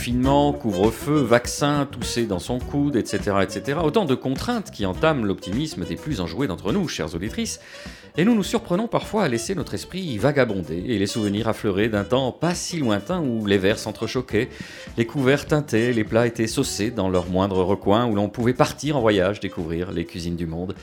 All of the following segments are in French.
Confinement, couvre-feu, vaccin, tousser dans son coude, etc., etc. Autant de contraintes qui entament l'optimisme des plus enjoués d'entre nous, chères auditrices. Et nous nous surprenons parfois à laisser notre esprit vagabonder et les souvenirs affleurer d'un temps pas si lointain où les verres s'entrechoquaient, les couverts teintaient, les plats étaient saucés dans leur moindre recoin où l'on pouvait partir en voyage découvrir les cuisines du monde.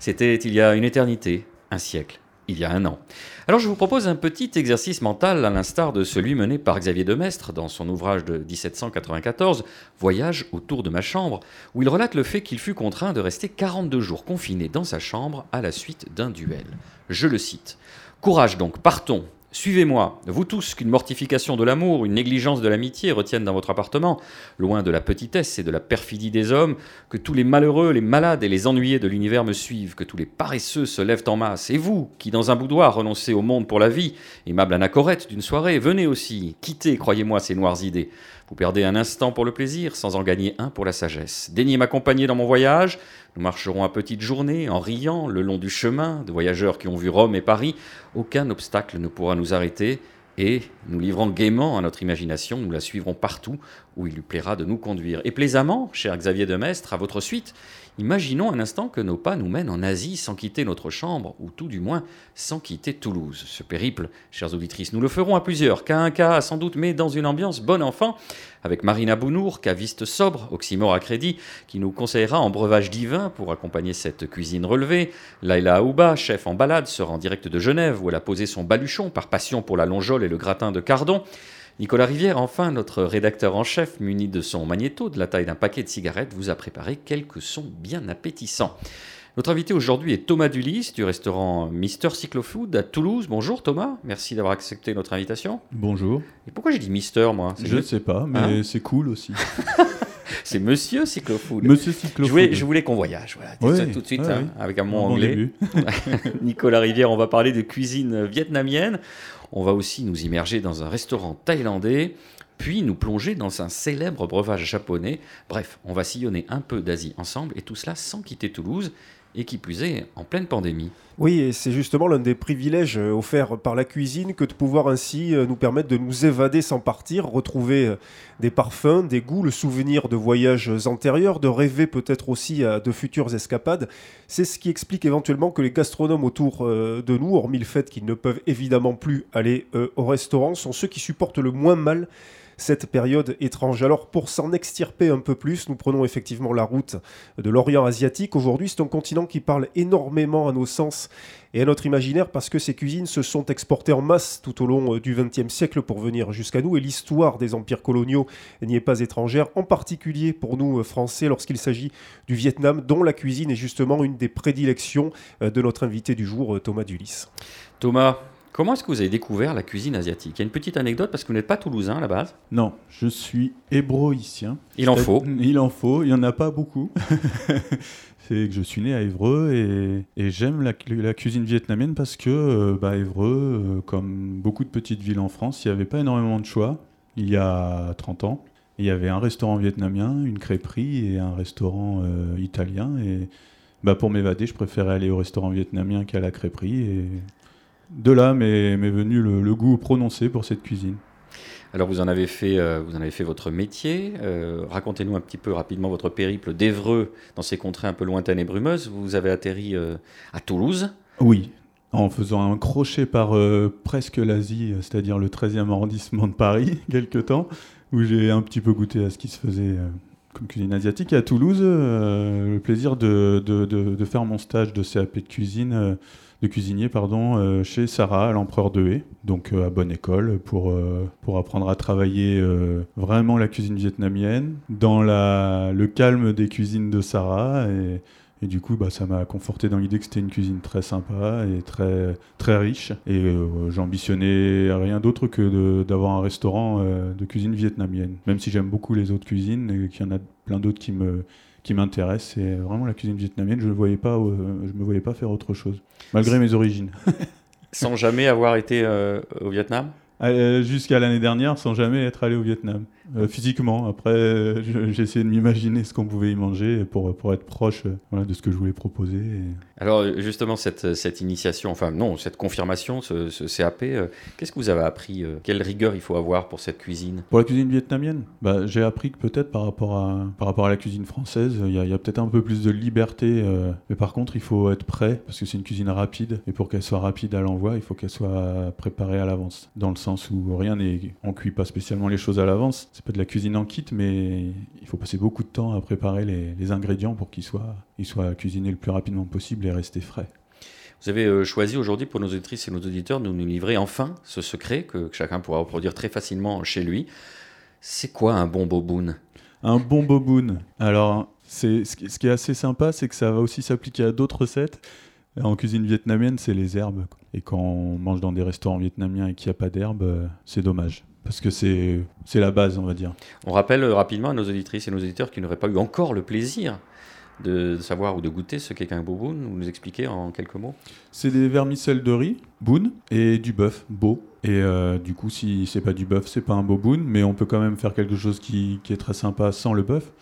C'était il y a une éternité, un siècle il y a un an. Alors je vous propose un petit exercice mental à l'instar de celui mené par Xavier de Mestre dans son ouvrage de 1794, Voyage autour de ma chambre, où il relate le fait qu'il fut contraint de rester 42 jours confiné dans sa chambre à la suite d'un duel. Je le cite. Courage donc, partons, Suivez-moi, vous tous, qu'une mortification de l'amour, une négligence de l'amitié retiennent dans votre appartement, loin de la petitesse et de la perfidie des hommes, que tous les malheureux, les malades et les ennuyés de l'univers me suivent, que tous les paresseux se lèvent en masse, et vous, qui dans un boudoir renoncez au monde pour la vie, aimable anacorette d'une soirée, venez aussi, quittez, croyez-moi, ces noires idées. Vous perdez un instant pour le plaisir sans en gagner un pour la sagesse. Daignez m'accompagner dans mon voyage. Nous marcherons à petite journée en riant le long du chemin de voyageurs qui ont vu Rome et Paris. Aucun obstacle ne pourra nous arrêter et nous livrant gaiement à notre imagination, nous la suivrons partout où il lui plaira de nous conduire. Et plaisamment, cher Xavier de Mestre, à votre suite, Imaginons un instant que nos pas nous mènent en Asie sans quitter notre chambre, ou tout du moins sans quitter Toulouse. Ce périple, chères auditrices, nous le ferons à plusieurs, qu'à un cas sans doute, mais dans une ambiance bon enfant, avec Marina Bounour, caviste sobre, oxymore à crédit, qui nous conseillera en breuvage divin pour accompagner cette cuisine relevée. Laila Aouba, chef en balade, sera en direct de Genève, où elle a posé son baluchon par passion pour la longeole et le gratin de cardon. Nicolas Rivière, enfin, notre rédacteur en chef, muni de son magnéto de la taille d'un paquet de cigarettes, vous a préparé quelques sons bien appétissants. Notre invité aujourd'hui est Thomas Dulis du restaurant Mister Cyclofood à Toulouse. Bonjour Thomas, merci d'avoir accepté notre invitation. Bonjour. Et pourquoi j'ai dit Mister moi? Je ne sais pas, mais hein? c'est cool aussi. c'est Monsieur Cyclofood. Monsieur Cyclofood. Je voulais, qu'on voyage, voilà. tout de suite, hein, avec un mot anglais. Nicolas Rivière, on va parler de cuisine vietnamienne. On va aussi nous immerger dans un restaurant thaïlandais, puis nous plonger dans un célèbre breuvage japonais. Bref, on va sillonner un peu d'Asie ensemble, et tout cela sans quitter Toulouse et qui plus est en pleine pandémie. Oui, et c'est justement l'un des privilèges euh, offerts par la cuisine que de pouvoir ainsi euh, nous permettre de nous évader sans partir, retrouver euh, des parfums, des goûts, le souvenir de voyages antérieurs, de rêver peut-être aussi à de futures escapades. C'est ce qui explique éventuellement que les gastronomes autour de nous, hormis le fait qu'ils ne peuvent évidemment plus aller au restaurant, sont ceux qui supportent le moins mal cette période étrange. Alors pour s'en extirper un peu plus, nous prenons effectivement la route de l'Orient asiatique. Aujourd'hui, c'est un continent qui parle énormément à nos sens et à notre imaginaire parce que ces cuisines se sont exportées en masse tout au long euh, du XXe siècle pour venir jusqu'à nous et l'histoire des empires coloniaux n'y est pas étrangère, en particulier pour nous euh, Français lorsqu'il s'agit du Vietnam dont la cuisine est justement une des prédilections euh, de notre invité du jour, Thomas Dulis. Thomas, Comment est-ce que vous avez découvert la cuisine asiatique? Il y a une petite anecdote parce que vous n'êtes pas toulousain à la base. Non, je suis hébroïcien. Il en faut. Il en faut, il n'y en a pas beaucoup. c'est que je suis né à Évreux et, j'aime la, cuisine vietnamienne parce que euh, bah, Évreux, euh, comme beaucoup de petites villes en France, il n'y avait pas énormément de choix il y a 30 ans. Il y avait un restaurant vietnamien, une crêperie et un restaurant euh, italien. Et bah, pour m'évader, je préférais aller au restaurant vietnamien qu'à la crêperie. Et de là m'est venu le, goût prononcé pour cette cuisine. Alors vous en avez fait, euh, vous en avez fait votre métier. Euh, racontez-nous un petit peu rapidement votre périple d'Evreux dans ces contrées un peu lointaines et brumeuses. Vous avez atterri euh, à Toulouse. Oui, en faisant un crochet par presque l'Asie, c'est-à-dire le 13e arrondissement de Paris, quelque temps, où j'ai un petit peu goûté à ce qui se faisait comme cuisine asiatique. Et à Toulouse, le plaisir de, de, faire mon stage de CAP de cuisine de cuisinier pardon, euh, chez Sarah, l'empereur de Haie, donc euh, à bonne école, pour, euh, pour apprendre à travailler vraiment la cuisine vietnamienne, dans la, le calme des cuisines de Sarah. Et, et du coup, bah, ça m'a conforté dans l'idée que c'était une cuisine très sympa et très, très riche. Et j'ambitionnais rien d'autre que d'avoir un restaurant de cuisine vietnamienne. Même si j'aime beaucoup les autres cuisines et qu'il y en a plein d'autres qui me, qui m'intéresse, c'est vraiment la cuisine vietnamienne. Je ne voyais pas, je me voyais pas faire autre chose, malgré mes origines. Sans jamais avoir été au Vietnam? Jusqu'à l'année dernière, sans jamais être allé au Vietnam. Euh, physiquement. Après, j'ai essayé de m'imaginer ce qu'on pouvait y manger pour, pour être proche euh, de ce que je voulais proposer. Alors, justement, cette, cette initiation, enfin, non, cette confirmation, ce, CAP, euh, qu'est-ce que vous avez appris Quelle rigueur il faut avoir pour cette cuisine? Pour la cuisine vietnamienne bah, J'ai appris que peut-être par, rapport à, par rapport à la cuisine française, il y a, a peut-être un peu plus de liberté. mais par contre, il faut être prêt parce que c'est une cuisine rapide. Et pour qu'elle soit rapide à l'envoi, il faut qu'elle soit préparée à l'avance. Dans le sens où rien n'est. On cuit pas spécialement les choses à l'avance c'est pas de la cuisine en kit, mais il faut passer beaucoup de temps à préparer les, ingrédients pour qu'ils soient, ils soient cuisinés le plus rapidement possible et rester frais. Vous avez euh, choisi aujourd'hui pour nos auditrices et nos auditeurs de nous livrer enfin ce secret que, chacun pourra reproduire très facilement chez lui. C'est quoi un bon boboon? Un bon boboon. Alors, c'est, ce qui est assez sympa, c'est que ça va aussi s'appliquer à d'autres recettes. En cuisine vietnamienne, c'est les herbes. Et quand on mange dans des restaurants vietnamiens et qu'il n'y a pas d'herbes, euh, c'est dommage parce que c'est la base, on va dire. On rappelle rapidement à nos auditrices et nos auditeurs qui n'auraient pas eu encore le plaisir de savoir ou de goûter ce qu'est un boboon, vous nous expliquer en quelques mots C'est des vermicelles de riz, boon, et du bœuf, beau. Et euh, du coup, si c'est pas du bœuf, c'est pas un boboon, mais on peut quand même faire quelque chose qui, qui est très sympa sans le bœuf.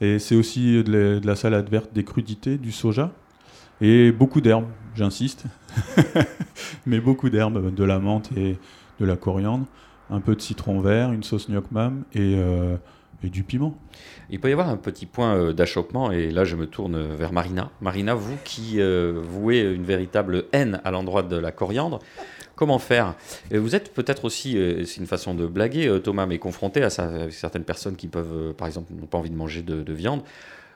Et c'est aussi de la, salade verte, des crudités, du soja, et beaucoup d'herbes, j'insiste, mais beaucoup d'herbes, de la menthe et de la coriandre un peu de citron vert, une sauce gnoc mam et, euh, et, du piment. Il peut y avoir un petit point euh, d'achoppement, et là je me tourne vers Marina. Marina, vous qui euh, vouez une véritable haine à l'endroit de la coriandre, comment faire? Vous êtes peut-être aussi, c'est une façon de blaguer, Thomas, mais confronté à, certaines personnes qui peuvent, par exemple, n'ont pas envie de manger de, viande.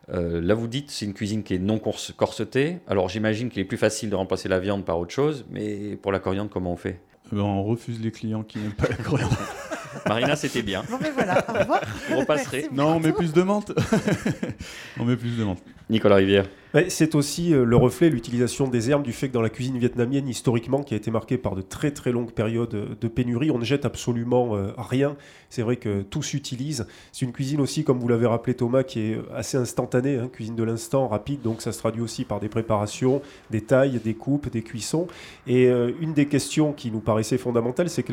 là, vous dites c'est une cuisine qui est non corsetée. Alors, j'imagine qu'il est plus facile de remplacer la viande par autre chose, mais pour la coriandre, comment on fait? Ben, on refuse les clients qui n'aiment pas la coriandre. Marina, c'était bien. Bon, mais voilà, au revoir. Vous repasserez. Non, on met plus de menthe. on met plus de menthe. Nicolas Rivière. C'est aussi euh, le reflet, l'utilisation des herbes, du fait que dans la cuisine vietnamienne, historiquement, qui a été marquée par de très très longues périodes euh, de pénurie, on ne jette absolument euh, rien. C'est vrai que tout s'utilise. C'est une cuisine aussi, comme vous l'avez rappelé Thomas, qui est assez instantanée, hein, cuisine de l'instant, rapide, donc ça se traduit aussi par des préparations, des tailles, des coupes, des cuissons. Et une des questions qui nous paraissait fondamentale, c'est que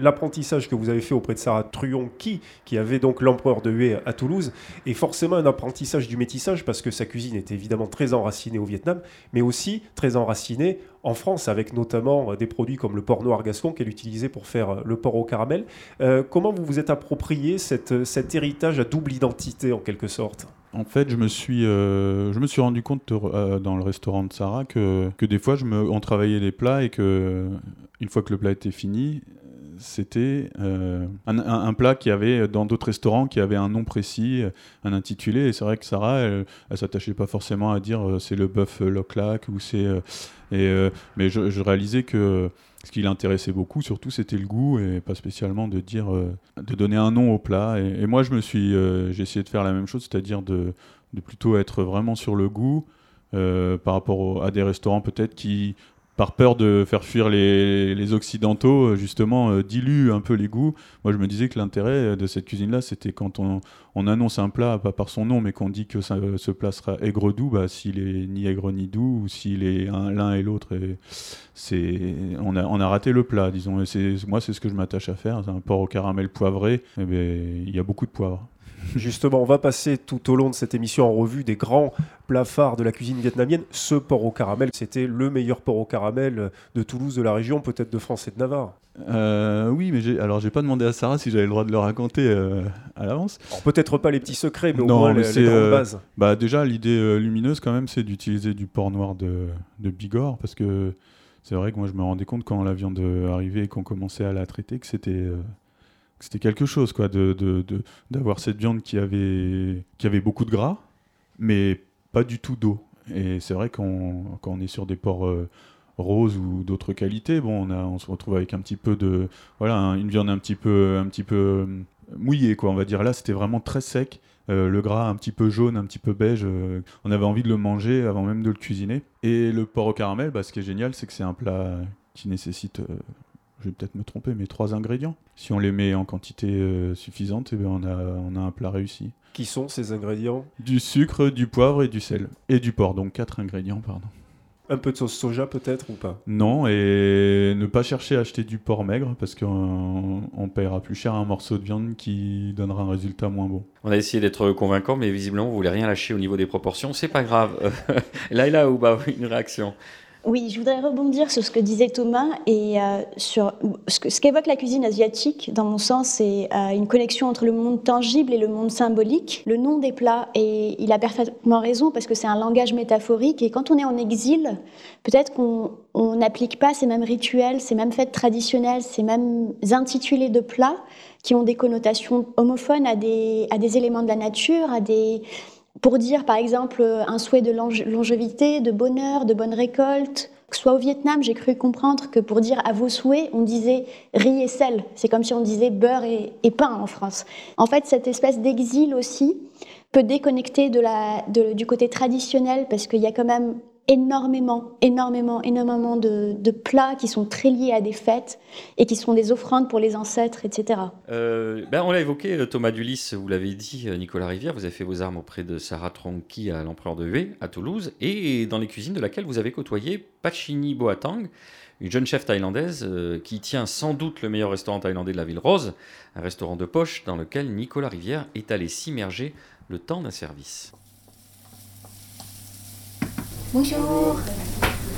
l'apprentissage que vous avez fait auprès de Sarah Truon, qui, avait donc l'empereur de Hue à Toulouse, est forcément un apprentissage du métissage, parce que sa cuisine est évidemment très enraciné au Vietnam, mais aussi très enraciné en France, avec notamment euh, des produits comme le porc noir gascon qu'elle utilisait pour faire euh, le porc au caramel. Euh, comment vous vous êtes approprié cet héritage à double identité en quelque sorte? En fait, je me suis, rendu compte dans le restaurant de Sarah que, que des fois, on travaillait les plats et que une fois que le plat était fini, c'était euh, un, plat qui avait dans d'autres restaurants qui avait un nom précis, un intitulé. Et c'est vrai que Sarah, elle, elle s'attachait pas forcément à dire euh, c'est le bœuf Loclac ou c'est. Euh, mais je, réalisais que ce qui l'intéressait beaucoup, surtout, c'était le goût et pas spécialement de dire, de donner un nom au plat. Et, moi, je me suis, j'ai essayé de faire la même chose, c'est-à-dire de, de, plutôt être vraiment sur le goût. par rapport à des restaurants peut-être qui par peur de faire fuir les, Occidentaux, euh, justement, euh, dilue un peu les goûts. Moi, je me disais que l'intérêt euh, de cette cuisine-là, c'était quand on, annonce un plat, pas par son nom, mais qu'on dit que ça, ce plat sera aigre-doux, bah, s'il est ni aigre ni doux, ou s'il est l'un et l'autre, on a, on a raté le plat, disons. moi, c'est ce que je m'attache à faire. C'est un porc au caramel poivré. Eh ben, il y a beaucoup de poivre. Justement, on va passer tout au long de cette émission en revue des grands plats phares de la cuisine vietnamienne. Ce porc au caramel, c'était le meilleur porc au caramel de Toulouse, de la région, peut-être de France et de Navarre. Euh, oui, mais alors j'ai pas demandé à Sarah si j'avais le droit de le raconter euh, à l'avance. Peut-être pas les petits secrets, mais au moins les, grandes euh, bases. Bah déjà, l'idée lumineuse quand même, c'est d'utiliser du porc noir de, de Bigorre, parce que c'est vrai que moi je me rendais compte quand la viande arrivait et qu'on commençait à la traiter que c'était c'était quelque chose, quoi, d'avoir de, de, cette viande qui avait, qui avait beaucoup de gras, mais pas du tout d'eau. Et c'est vrai qu'on, quand est sur des porcs euh, roses ou d'autres qualités, bon, on, a, on se retrouve avec un petit peu de, voilà, une viande un petit peu, un petit peu euh, mouillée, quoi, on va dire. Là, c'était vraiment très sec. Euh, le gras un petit peu jaune, un petit peu beige, on avait envie de le manger avant même de le cuisiner. Et le porc au caramel, bah, ce qui est génial, c'est que c'est un plat qui nécessite je vais peut-être me tromper, mais trois ingrédients. Si on les met en quantité euh, suffisante, eh bien, on, a, on a un plat réussi. Qui sont ces ingrédients? Du sucre, du poivre et du sel. Et du porc, donc quatre ingrédients, pardon. Un peu de sauce soja peut-être ou pas? Non, et ne pas chercher à acheter du porc maigre parce qu'on on paiera plus cher un morceau de viande qui donnera un résultat moins bon. On a essayé d'être convaincant, mais visiblement, vous voulez rien lâcher au niveau des proportions. C'est pas grave. Laila ou bah, une réaction oui, je voudrais rebondir sur ce que disait Thomas et euh, sur ce qu'évoque la cuisine asiatique. Dans mon sens, c'est euh, une connexion entre le monde tangible et le monde symbolique. Le nom des plats, et il a parfaitement raison parce que c'est un langage métaphorique. Et quand on est en exil, peut-être qu'on n'applique pas ces mêmes rituels, ces mêmes fêtes traditionnelles, ces mêmes intitulés de plats qui ont des connotations homophones à des, à des éléments de la nature, à des pour dire par exemple un souhait de longévité, de bonheur, de bonne récolte. Soit au Vietnam, j'ai cru comprendre que pour dire à vos souhaits, on disait riz et sel. C'est comme si on disait beurre et, pain en France. En fait, cette espèce d'exil aussi peut déconnecter du côté traditionnel parce qu'il y a quand même énormément, énormément, énormément de, plats qui sont très liés à des fêtes et qui sont des offrandes pour les ancêtres, etc. Euh, ben on l'a évoqué, euh, Thomas Dulis, vous l'avez dit, euh, Nicolas Rivière, vous avez fait vos armes auprès de Sarah Tronqui à l'Empereur de V à Toulouse et dans les cuisines de laquelle vous avez côtoyé Pachini Boatang, une jeune chef thaïlandaise qui tient sans doute le meilleur restaurant thaïlandais de la ville rose, un restaurant de poche dans lequel Nicolas Rivière est allé s'immerger le temps d'un service. Bonjour,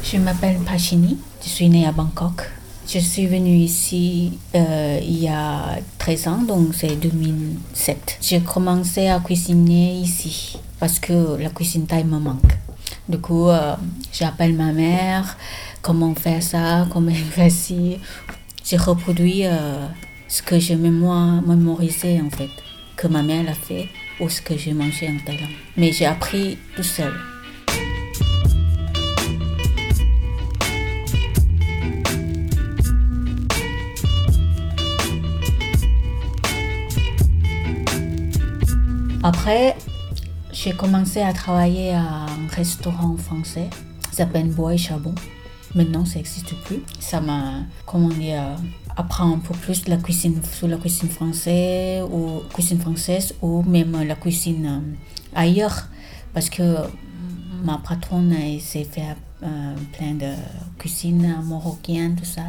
je m'appelle Pachini, je suis née à Bangkok. Je suis venue ici euh, il y a 13 ans, donc c'est 2007. J'ai commencé à cuisiner ici parce que la cuisine thaï me manque. Du coup, euh, j'appelle ma mère, comment faire ça, comment faire ci. J'ai reproduit euh, ce que j'ai mémorisé en fait, que ma mère a fait ou ce que j'ai mangé en Thaïlande. Mais j'ai appris tout seul. Après, j'ai commencé à travailler à un restaurant français, ça s'appelle Bois et Charbon. Maintenant, ça n'existe plus. Ça m'a, comment dire, apprendre un peu plus la cuisine, sur la cuisine française ou cuisine française ou même la cuisine euh, ailleurs, parce que ma patronne s'est fait euh, plein de cuisine marocaine, tout ça.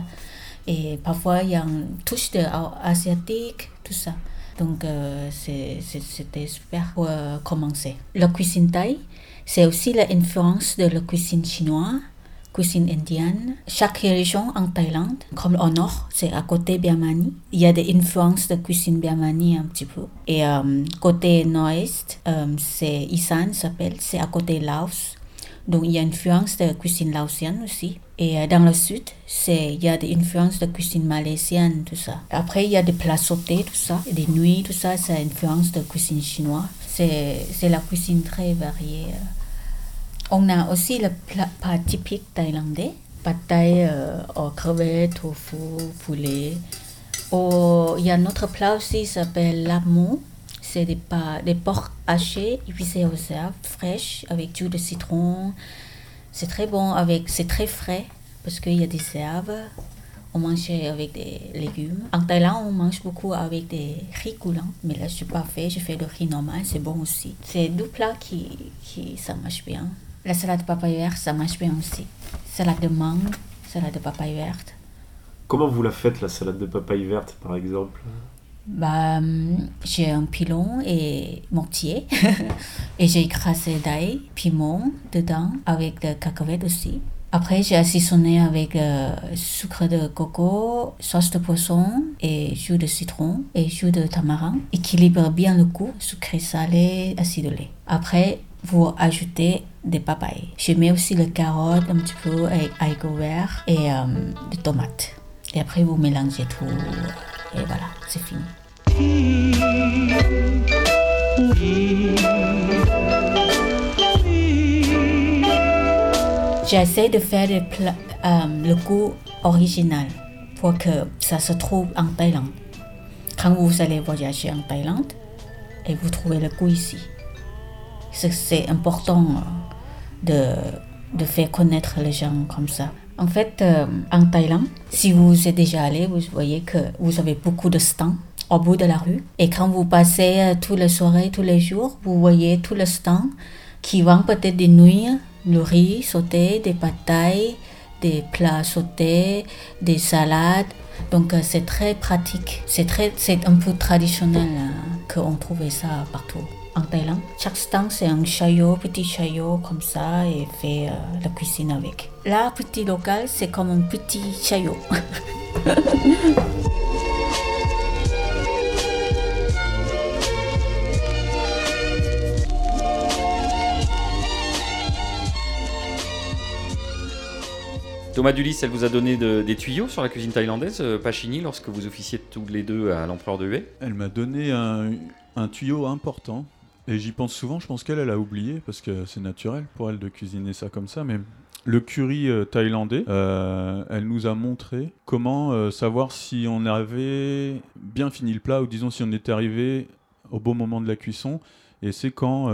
Et parfois, il y a une touche de asiatique, tout ça. Donc, euh, c'était super pour euh, commencer. La cuisine thaï, c'est aussi l'influence de la cuisine chinoise, cuisine indienne. Chaque région en Thaïlande, comme au nord, c'est à côté Birmanie. Il y a des influences de cuisine Birmanie un petit peu. Et euh, côté nord-est, c'est Isan s'appelle, c'est à côté Laos. Donc il y a une influence de cuisine laotienne aussi. Et euh, dans le sud, c'est il y a des influences de cuisine malaisienne, tout ça. Après, il y a des plats sautés, tout ça, des nuits, tout ça, c'est influence de cuisine chinoise. C'est, la cuisine très variée. On a aussi le plat, typique thaïlandais, pad thai euh, crevettes, tofu, poulet. Oh, il y a un autre plat aussi qui s'appelle l'amou c'est des, des porcs hachés, épicés aux herbes fraîches avec du de citron. C'est très bon, avec, c'est très frais parce qu'il y a des herbes. On mange avec des légumes. En Thaïlande, on mange beaucoup avec des riz coulants. Mais là, je suis pas fait. Je fais le riz normal. C'est bon aussi. C'est deux plats qui, qui, ça marche bien. La salade de papaye verte, ça marche bien aussi. Salade de mangue, salade de papaye verte. Comment vous la faites, la salade de papaye verte, par exemple? Bah, j'ai un pilon et mortier et j'ai écrasé d'ail, piment dedans avec de cacahuètes aussi. Après, j'ai assaisonné avec euh, sucre de coco, sauce de poisson et jus de citron et jus de tamarin. Équilibre bien le goût, sucré salé, acidulé. Après, vous ajoutez des papayes. Je mets aussi le carotte un petit peu avec haricot vert et euh, des tomates. Et après, vous mélangez tout et voilà, c'est fini. J'essaie de faire le, euh, goût original pour que ça se trouve en Thaïlande. Quand vous allez voyager en Thaïlande et vous trouvez le goût ici, c'est important euh, de, de faire connaître les gens comme ça. En fait, euh, en Thaïlande, si vous êtes déjà allé, vous voyez que vous avez beaucoup de stands au bout de la rue. Et quand vous passez euh, toutes les soirées, tous les jours, vous voyez tous les stands qui vendent peut-être des nouilles, le riz sauté, des patailles, des plats sautés, des salades. Donc euh, c'est très pratique. C'est très, c'est un peu traditionnel euh, qu'on trouvait ça partout en Thaïlande. Chaque stand c'est un chayot, petit chayot comme ça et fait la cuisine avec. Là, petit local, c'est comme un petit chayot. Thomas Dulis, elle vous a donné de- des tuyaux sur la cuisine thaïlandaise, euh, Pachini, lorsque vous officiez tous les deux à l'empereur de Hué Elle m'a donné un, tuyau important. Et j'y pense souvent, je pense qu'elle, elle a oublié, parce que c'est naturel pour elle de cuisiner ça comme ça. Mais le curry euh, thaïlandais, euh, elle nous a montré comment savoir si on avait bien fini le plat, ou disons si on était arrivé au bon moment de la cuisson. Et c'est quand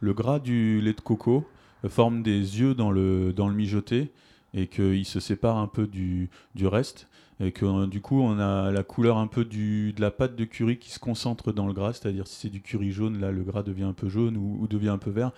le gras du lait de coco forme des yeux dans le, dans le mijoté et qu'il se sépare un peu du, du reste et que euh, du coup on a la couleur un peu du, de la pâte de curry qui se concentre dans le gras, c'est-à-dire si c'est du curry jaune, là le gras devient un peu jaune ou, ou devient un peu vert.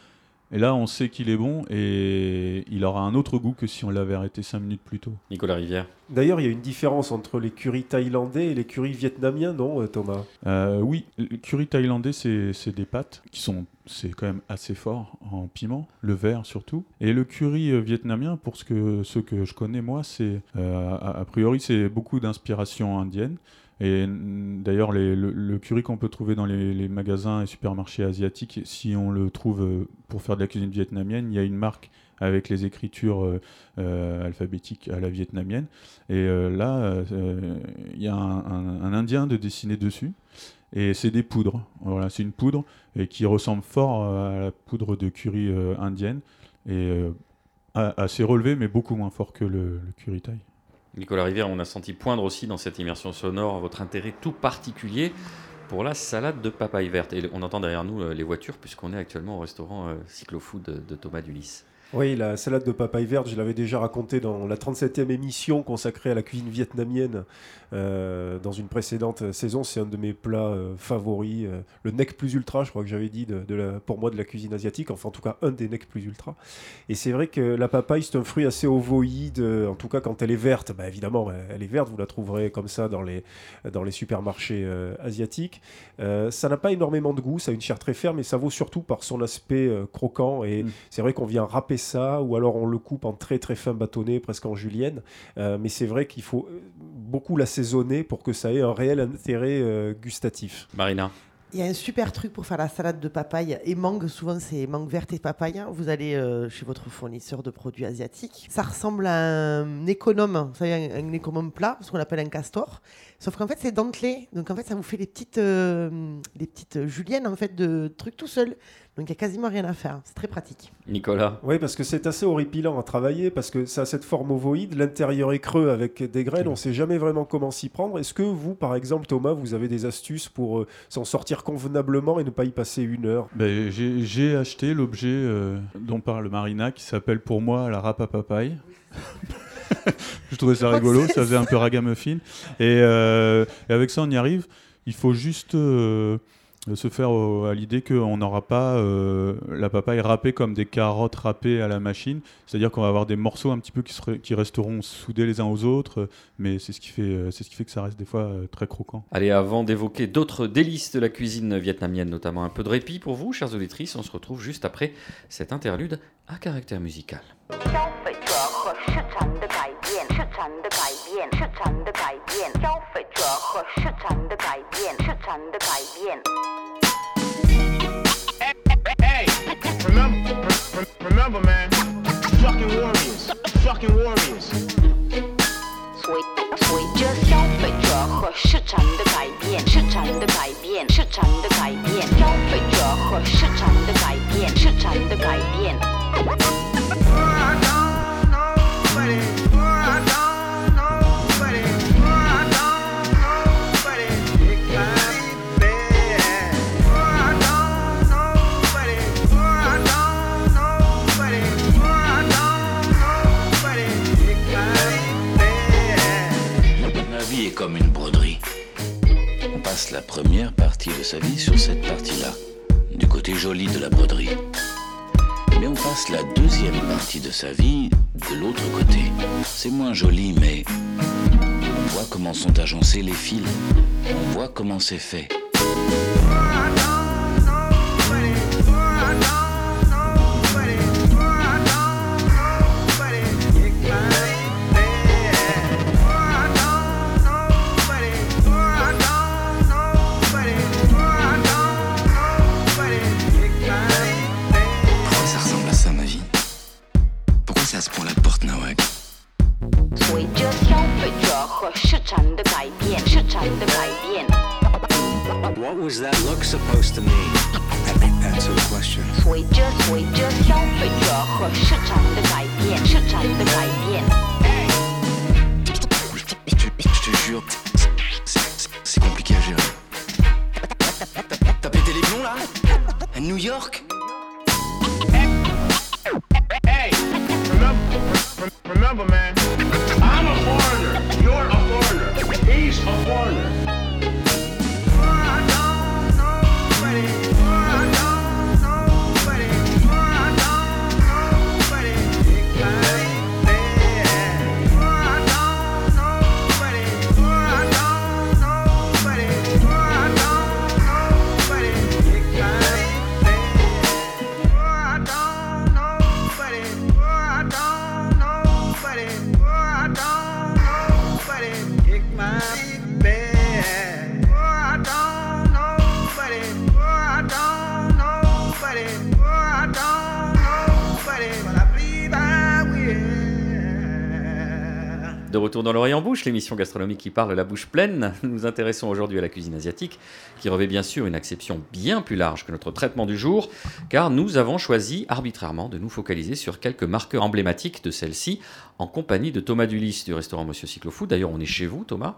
Et là on sait qu'il est bon et il aura un autre goût que si on l'avait arrêté 5 minutes plus tôt. Nicolas Rivière. D'ailleurs, il y a une différence entre les currys thaïlandais et les currys vietnamiens, non, euh, Thomas? Euh, oui, le curry thaïlandais c'est c'est des pâtes qui sont c'est quand même assez fort en piment, le vert surtout. Et le curry euh, vietnamien, pour ce que, ceux que je connais moi, c'est euh, a, a priori c'est beaucoup d'inspiration indienne. Et d'ailleurs, le, curry qu'on peut trouver dans les, magasins et supermarchés asiatiques, si on le trouve euh, pour faire de la cuisine vietnamienne, il y a une marque avec les écritures euh, euh, alphabétiques à la vietnamienne. Et là, il y a un, Indien de dessiner dessus. Et c'est des poudres. Voilà, c'est une poudre et qui ressemble fort à la poudre de curry indienne. Et assez relevé, mais beaucoup moins fort que le, le curry thaï. Nicolas Rivière, on a senti poindre aussi dans cette immersion sonore votre intérêt tout particulier pour la salade de papaye verte. Et on entend derrière nous euh, les voitures puisqu'on est actuellement au restaurant euh, Cyclofood de, Thomas Dulis. Oui, la salade de papaye verte, je l'avais déjà raconté dans la 37e émission consacrée à la cuisine vietnamienne dans une précédente saison. C'est un de mes plats euh, favoris. euh, le nec plus ultra, je crois que j'avais dit de, de la- pour moi de la cuisine asiatique. Enfin, en tout cas, un des nec plus ultra. Et c'est vrai que la papaye, c'est un fruit assez ovoïde. euh, En tout cas, quand elle est verte, bah, évidemment, elle- est verte. Vous la trouverez comme ça dans les, dans les supermarchés euh, asiatiques. Euh, ça n'a pas énormément de goût. Ça a une chair très ferme et ça vaut surtout par son aspect euh, croquant. Et Mm. c'est vrai qu'on vient râper ça ou alors on le coupe en très très fin bâtonnet, presque en julienne. Euh, mais c'est vrai qu'il faut euh, beaucoup l'assaisonner pour que ça ait un réel intérêt euh, gustatif. Marina. Il y a un super truc pour faire la salade de papaye et mangue. Souvent, c'est mangue verte et papaye. Vous allez euh, chez votre fournisseur de produits asiatiques. Ça ressemble à un économe, vous savez, un, un économe plat, ce qu'on appelle un castor. Sauf qu'en fait, c'est dentelé. Donc, en fait, ça vous fait des petites, euh, des petites juliennes en fait, de trucs tout seul. Donc, il n'y a quasiment rien à faire. C'est très pratique. Nicolas. Oui, parce que c'est assez horripilant à travailler, parce que ça a cette forme ovoïde, l'intérieur est creux avec des graines, on ne sait jamais vraiment comment s'y prendre. Est-ce que vous, par exemple, Thomas, vous avez des astuces pour euh, s'en sortir convenablement et ne pas y passer une heure? Ben, j'ai j'ai acheté l'objet euh, dont parle Marina qui s'appelle pour moi la râpe à papaye. Je trouvais ça rigolo, ça faisait un peu ragamuffin. Et, euh, et avec ça, on y arrive. Il faut juste euh, se faire euh, à l'idée qu'on n'aura pas euh, la papaye râpée comme des carottes râpées à la machine. C'est-à-dire qu'on va avoir des morceaux un petit peu qui, seraient- qui resteront soudés les uns aux autres. Mais c'est ce, qui fait, euh, c'est ce qui fait que ça reste des fois euh, très croquant. Allez, avant d'évoquer d'autres délices de la cuisine vietnamienne, notamment un peu de répit pour vous, chers auditrices, on se retrouve juste après cet interlude à caractère musical. 市场的改变，市场的改变，消费者和市场的改变，市场的改变。Hey, remember, re- remember, man, fucking warriors, fucking warriors. 随随着消费者和市场的改变，市场的改变，市场的改变，消费者和市 partie de sa vie sur cette partie-là, du côté joli de la broderie. Mais on passe la deuxième partie de sa vie de l'autre côté. C'est moins joli, mais on voit comment sont agencés les fils. On voit comment c'est fait. Bouche, l'émission gastronomique qui parle la bouche pleine. Nous nous intéressons aujourd'hui à la cuisine asiatique, qui revêt bien sûr une acception bien plus large que notre traitement du jour, car nous avons choisi arbitrairement de nous focaliser sur quelques marqueurs emblématiques de celle-ci, en compagnie de Thomas Dulis du restaurant Monsieur Cyclofou. D'ailleurs, on est chez vous, Thomas,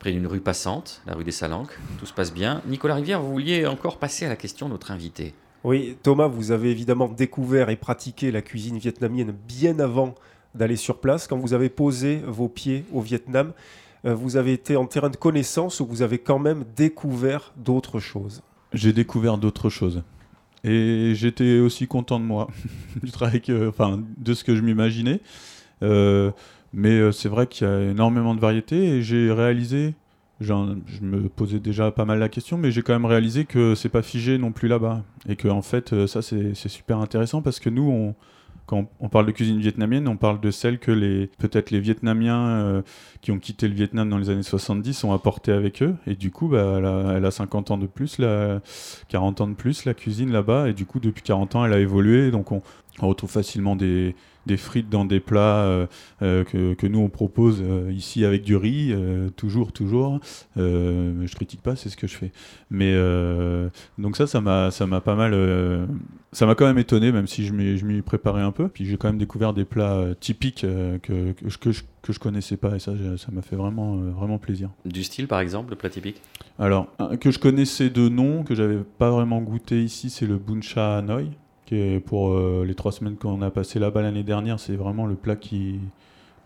près d'une rue passante, la rue des Salanques. Tout se passe bien. Nicolas Rivière, vous vouliez encore passer à la question de notre invité. Oui, Thomas, vous avez évidemment découvert et pratiqué la cuisine vietnamienne bien avant d'aller sur place. Quand vous avez posé vos pieds au Vietnam, euh, vous avez été en terrain de connaissance ou vous avez quand même découvert d'autres choses? J'ai découvert d'autres choses. Et j'étais aussi content de moi, du travail que, enfin, de ce que je m'imaginais. Euh, mais euh, c'est vrai qu'il y a énormément de variétés et j'ai réalisé, je me posais déjà pas mal la question, mais j'ai quand même réalisé que c'est pas figé non plus là-bas. Et que en fait, ça c'est super intéressant parce que nous, on, quand on parle de cuisine vietnamienne, on parle de celle que les peut-être les Vietnamiens euh, qui ont quitté le Vietnam dans les années 70 ont apporté avec eux. Et du coup, bah, elle, a, elle a 50 ans de plus, la, 40 ans de plus, la cuisine là-bas. Et du coup, depuis 40 ans, elle a évolué. Donc, on, on retrouve facilement des, des frites dans des plats euh, euh, que, que nous, on propose euh, ici avec du riz, toujours, toujours. Je critique pas, c'est ce que je fais. Mais donc ça, ça m'a, ça m'a pas mal... ça m'a quand même étonné, même si je m'y, préparais un peu. Puis j'ai quand même découvert des plats typiques que, que, je, que, je, que je connaissais pas. Et ça, ça m'a fait vraiment, vraiment plaisir. Du style, par exemple, le plat typique? Alors, que je connaissais de nom, que j'avais pas vraiment goûté ici, c'est le buncha Hanoi, qui est pour euh, les trois semaines qu'on a passé là-bas l'année dernière, c'est vraiment le plat qui,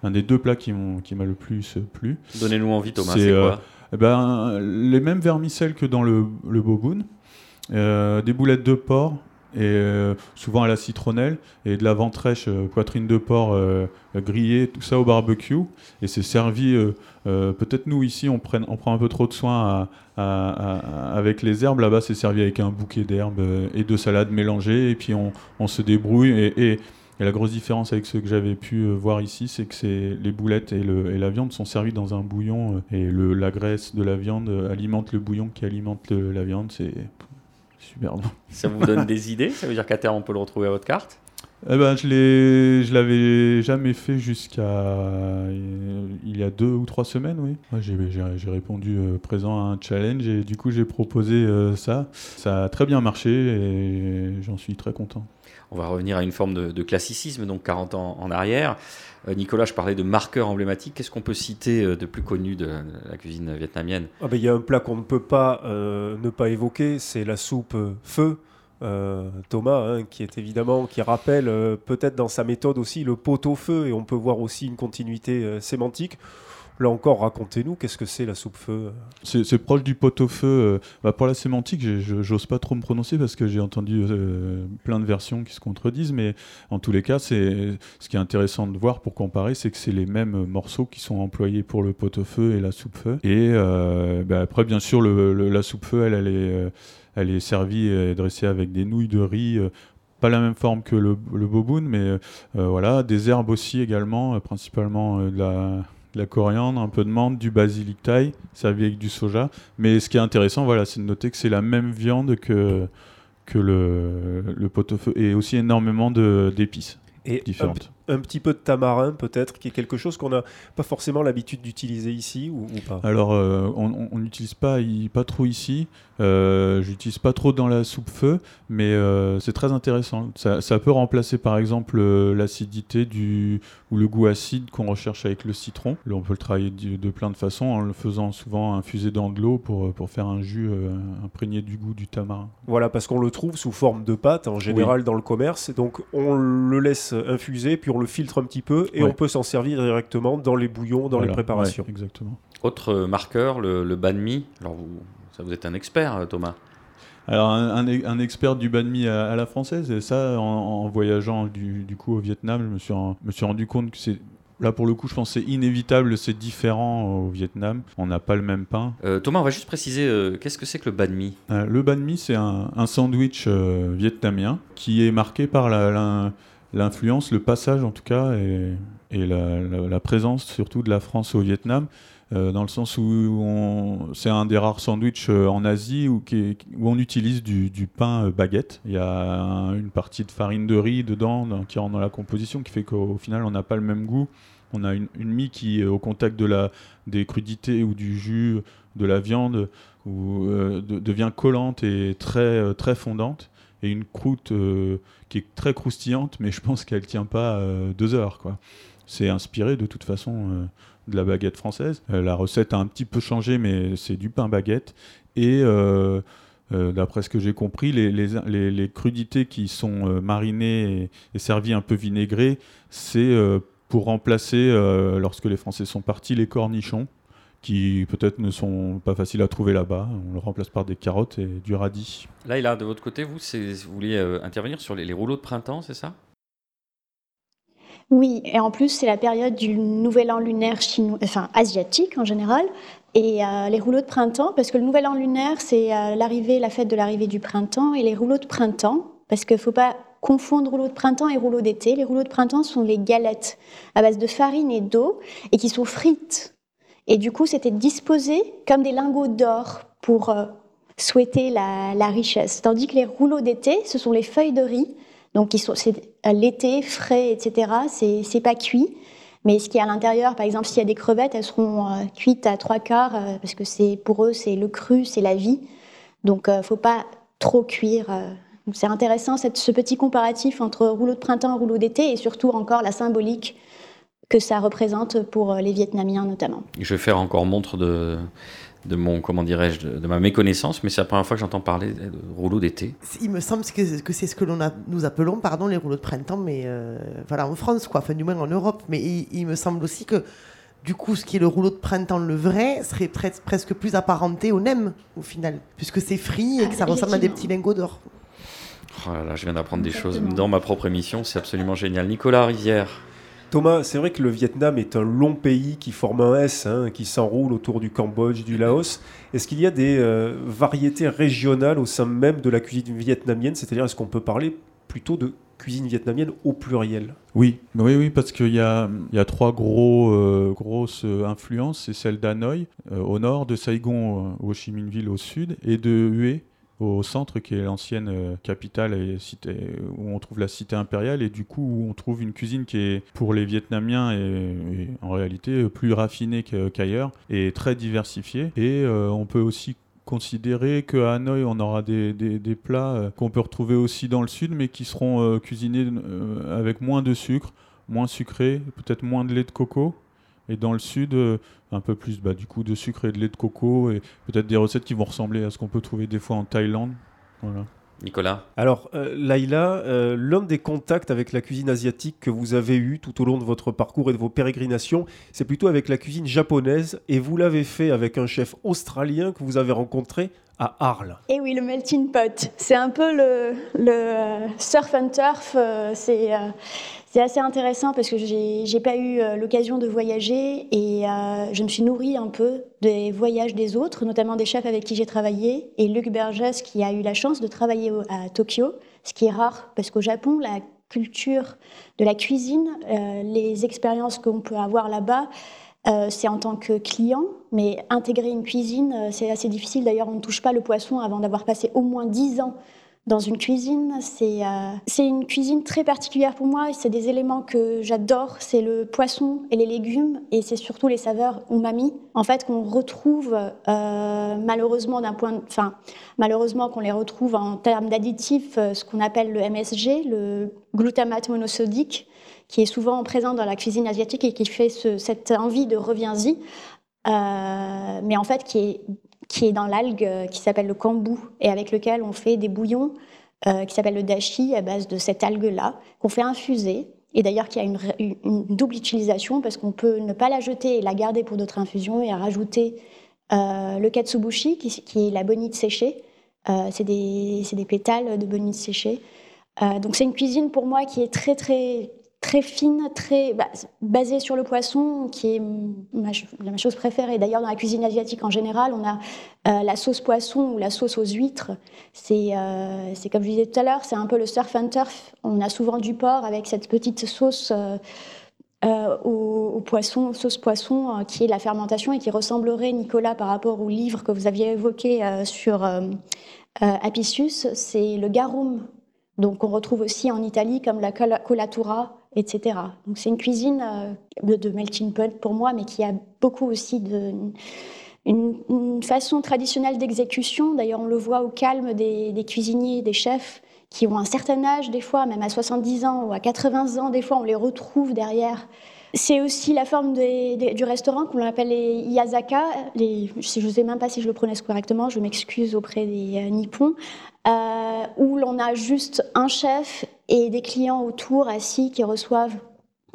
un des deux plats qui m'ont, qui m'a le plus euh, plu. Donnez-nous envie, Thomas, c'est euh, quoi eh ben, les mêmes vermicelles que dans le, le boboon, euh, des boulettes de porc. Et euh, souvent à la citronnelle et de la ventrèche, euh, poitrine de porc euh, grillée, tout ça au barbecue. Et c'est servi, peut-être nous ici on, prend un peu trop de soin avec les herbes. Là-bas c'est servi avec un bouquet d'herbes et de salades mélangées. Et puis on, se débrouille. Et, la grosse différence avec ce que j'avais pu voir ici, c'est que les boulettes et, la viande sont servis dans un bouillon et la graisse de la viande alimente le bouillon qui alimente la viande. Super. Ça vous donne des idées? Ça veut dire qu'à terme, on peut le retrouver à votre carte? Eh ben, je l'ai, je l'avais jamais fait jusqu'à il y a deux ou trois semaines, oui. Moi, j'ai, j'ai, j'ai répondu euh, présent à un challenge et du coup j'ai proposé euh, ça. Ça a très bien marché et j'en suis très content. On va revenir à une forme de, de classicisme, donc 40 ans en arrière. Euh, Nicolas, je parlais de marqueurs emblématiques. Qu'est-ce qu'on peut citer de plus connu de la cuisine vietnamienne? Ah ben, Il y a un plat qu'on ne peut pas euh, ne pas évoquer, c'est la soupe feu. Euh, Thomas, hein, qui est évidemment, qui rappelle euh, peut-être dans sa méthode aussi le pot au feu, et on peut voir aussi une continuité euh, sémantique. Là encore, racontez-nous, qu'est-ce que c'est la soupe-feu C'est proche du pot-au-feu. bah, pour la sémantique, j'ose pas trop me prononcer parce que j'ai entendu plein de versions qui se contredisent, mais en tous les cas, ce qui est intéressant de voir pour comparer, c'est que c'est les mêmes morceaux qui sont employés pour le pot-au-feu et la soupe-feu. Et bah, après, bien sûr, la soupe-feu, elle, est, elle est servie et dressée avec des nouilles de riz. euh, pas la même forme que le, le boboon, mais euh, euh, voilà, des herbes aussi également, euh, principalement euh, de la, de la coriandre, un peu de menthe, du basilic thaï, servi avec du soja. Mais ce qui est intéressant, voilà, c'est de noter que c'est la même viande que, que le, le pot-au-feu et aussi énormément d'épices différentes. Un petit peu de tamarin, peut-être, qui est quelque chose qu'on n'a pas forcément l'habitude d'utiliser ici, ou, ou pas? Alors, euh, on- n'utilise pas, pas trop ici. Euh, J'utilise pas trop dans la soupe feu, mais euh, c'est très intéressant. Ça, ça peut remplacer par exemple euh, l'acidité du ou le goût acide qu'on recherche avec le citron. Là, on peut le travailler de, de plein de façons en le faisant souvent infuser dans de l'eau pour, pour faire un jus imprégné du goût du tamarin. Voilà, parce qu'on le trouve sous forme de pâte en général dans le commerce. Donc on le laisse infuser, puis on le filtre un petit peu et Ouais. on peut s'en servir directement dans les bouillons, dans les préparations. ouais, exactement. Autre marqueur, le, le banh mi. Alors, vous, ça, vous êtes un expert, euh, Thomas. Alors, un, un- un expert du banh mi à, à la française, et ça, en, en voyageant du, du coup au Vietnam, je me suis, en- me suis rendu compte que c'est. Là, pour le coup, je pense que c'est inévitable, c'est différent au Vietnam. On n'a pas le même pain. Euh, Thomas, on va juste préciser, euh, qu'est-ce que c'est que le banh mi? Euh, le banh mi, c'est un, un sandwich euh, vietnamien qui est marqué par la- la- l'influence, le passage en tout cas, et, la, présence surtout de la France au Vietnam. euh, dans le sens où c'est un des rares sandwichs euh, en Asie où, on utilise du, pain euh, baguette. Il y a un- une partie de farine de riz dedans dans- qui rentre dans la composition qui fait qu'au final on n'a pas le même goût. On a une, une mie qui, au contact de la, des crudités ou du jus de la viande, devient collante et très, très fondante. Et une croûte euh, qui est très croustillante, mais je pense qu'elle tient pas euh, deux heures. quoi. C'est inspiré de toute façon euh, de la baguette française. La recette a un petit peu changé, mais c'est du pain baguette. Et d'après ce que j'ai compris, les, les, les- les crudités qui sont marinées et, et servies un peu vinaigrées, c'est pour remplacer, lorsque les Français sont partis, les cornichons qui peut-être ne sont pas faciles à trouver là-bas. On le remplace par des carottes et du radis. Là, et là, de votre côté, vous, vous vouliez euh, intervenir sur les, les rouleaux de printemps, c'est ça? Oui, et en plus, c'est la période du nouvel an lunaire chinois, enfin asiatique en général. Et euh, les rouleaux de printemps, parce que le nouvel an lunaire, c'est euh, l'arrivée, la fête de l'arrivée du printemps. Et les rouleaux de printemps, parce qu'il ne faut pas confondre rouleaux de printemps et rouleaux d'été. Les rouleaux de printemps sont les galettes à base de farine et d'eau et qui sont frites. Et du coup, c'était disposé comme des lingots d'or pour euh, souhaiter la, richesse. Tandis que les rouleaux d'été, ce sont les feuilles de riz donc, c'est euh, l'été, frais, etc. C'est, c'est pas cuit. Mais ce qu'il y a à l'intérieur, par exemple, s'il y a des crevettes, elles seront euh, cuites à trois quarts, parce que c'est, pour eux, c'est le cru, c'est la vie. Donc, euh, faut pas trop cuire. c'est intéressant, ce petit comparatif entre rouleau de printemps et rouleau d'été, et surtout encore la symbolique que ça représente pour euh, les Vietnamiens notamment. Je vais faire encore montre de, de mon, comment dirais-je, de, de ma méconnaissance, mais c'est la première fois que j'entends parler de rouleau d'été. Il me semble que, que c'est ce que l'on a, nous appelons pardon, les rouleaux de printemps, mais euh, voilà, en France, quoi, enfin du moins en Europe. Mais il, il me semble aussi que du coup, ce qui est le rouleau de printemps, le vrai, serait pre- presque plus apparenté au nem, au final, puisque c'est frit et que ça ressemble à des petits lingots d'or. Oh là là, je viens d'apprendre des choses dans ma propre émission, c'est absolument génial. Nicolas Rivière. Thomas, c'est vrai que le Vietnam est un long pays qui forme un S, hein, qui s'enroule autour du Cambodge, du Laos. Est-ce qu'il y a des euh, variétés régionales au sein même de la cuisine vietnamienne? C'est-à-dire, est-ce qu'on peut parler plutôt de cuisine vietnamienne au pluriel? Oui, oui, oui, parce qu'il y a, trois euh, grosses influences. C'est celle d'Hanoï, euh, au nord, de Saigon, Ho Chi Minh Ville, au sud, et de Hue, au centre, qui est l'ancienne euh, capitale et cité, où on trouve la cité impériale, et du coup, où on trouve une cuisine qui est, pour les Vietnamiens, et, en réalité, euh, plus raffinée qu'ailleurs, et très diversifiée. Et euh, on peut aussi considérer qu'à Hanoï, on aura des, des- plats qu'on peut retrouver aussi dans le sud, mais qui seront cuisinés avec moins de sucre, moins sucré, peut-être moins de lait de coco. Et dans le sud, euh, un peu plus bah, du coup de sucre et de lait de coco, et peut-être des recettes qui vont ressembler à ce qu'on peut trouver des fois en Thaïlande. Voilà. Nicolas Alors, euh, Laïla, euh, l'un des contacts avec la cuisine asiatique que vous avez eu tout au long de votre parcours et de vos pérégrinations, c'est plutôt avec la cuisine japonaise, et vous l'avez fait avec un chef australien que vous avez rencontré à Arles. Et oui, le melting pot. C'est un peu le, le euh, surf and turf. euh, c'est euh, c'est assez intéressant parce que j'ai pas eu euh, l'occasion de voyager et euh, je me suis nourrie un peu des voyages des autres, notamment des chefs avec qui j'ai travaillé. Et Luc Burgess, qui a eu la chance de travailler à Tokyo, ce qui est rare parce qu'au Japon, la culture de la cuisine, euh, les expériences qu'on peut avoir là-bas, c'est en tant que client, mais intégrer une cuisine, c'est assez difficile. D'ailleurs, on ne touche pas le poisson avant d'avoir passé au moins 10 ans dans une cuisine. C'est euh, c'est une cuisine très particulière pour moi. C'est des éléments que j'adore. C'est le poisson et les légumes, et c'est surtout les saveurs umami, en fait, qu'on retrouve euh, malheureusement malheureusement qu'on les retrouve en termes d'additifs, euh, ce qu'on appelle le MSG, le glutamate monosodique qui est souvent présent dans la cuisine asiatique et qui fait ce- cette envie de reviens-y, mais en fait qui est, qui est dans l'algue euh, qui s'appelle le kombu et avec lequel on fait des bouillons euh, qui s'appellent le dashi à base de cette algue-là, qu'on fait infuser. Et d'ailleurs, qui a une, double utilisation parce qu'on peut ne pas la jeter et la garder pour d'autres infusions et rajouter euh, le katsubushi, qui, est la bonite séchée. C'est des, des pétales de bonite séchée. Donc c'est une cuisine pour moi qui est très très très fine, très bah, basée sur le poisson, qui est ma, ch- ma chose préférée. D'ailleurs, dans la cuisine asiatique en général, on a euh, la sauce poisson ou la sauce aux huîtres. C'est euh, c'est comme je disais tout à l'heure, c'est un peu le surf and turf. On a souvent du porc avec cette petite sauce. euh, au, poisson, sauce poisson, qui est la fermentation et qui ressemblerait, Nicolas, par rapport au livre que vous aviez évoqué sur Apicius, c'est le garum. Donc on retrouve aussi en Italie comme la cola- colatura, etc. Donc c'est une cuisine euh, de, melting pot pour moi, mais qui a beaucoup aussi une, façon traditionnelle d'exécution. D'ailleurs, on le voit au calme des cuisiniers, des chefs qui ont un certain âge, des fois, même à 70 ans ou à 80 ans, des fois, on les retrouve derrière. C'est aussi la forme du restaurant qu'on appelle les Iyazaka. Les, je ne sais même pas si je le prononce correctement, je m'excuse auprès des euh, Nippons, euh, où l'on a juste un chef et des clients autour assis qui reçoivent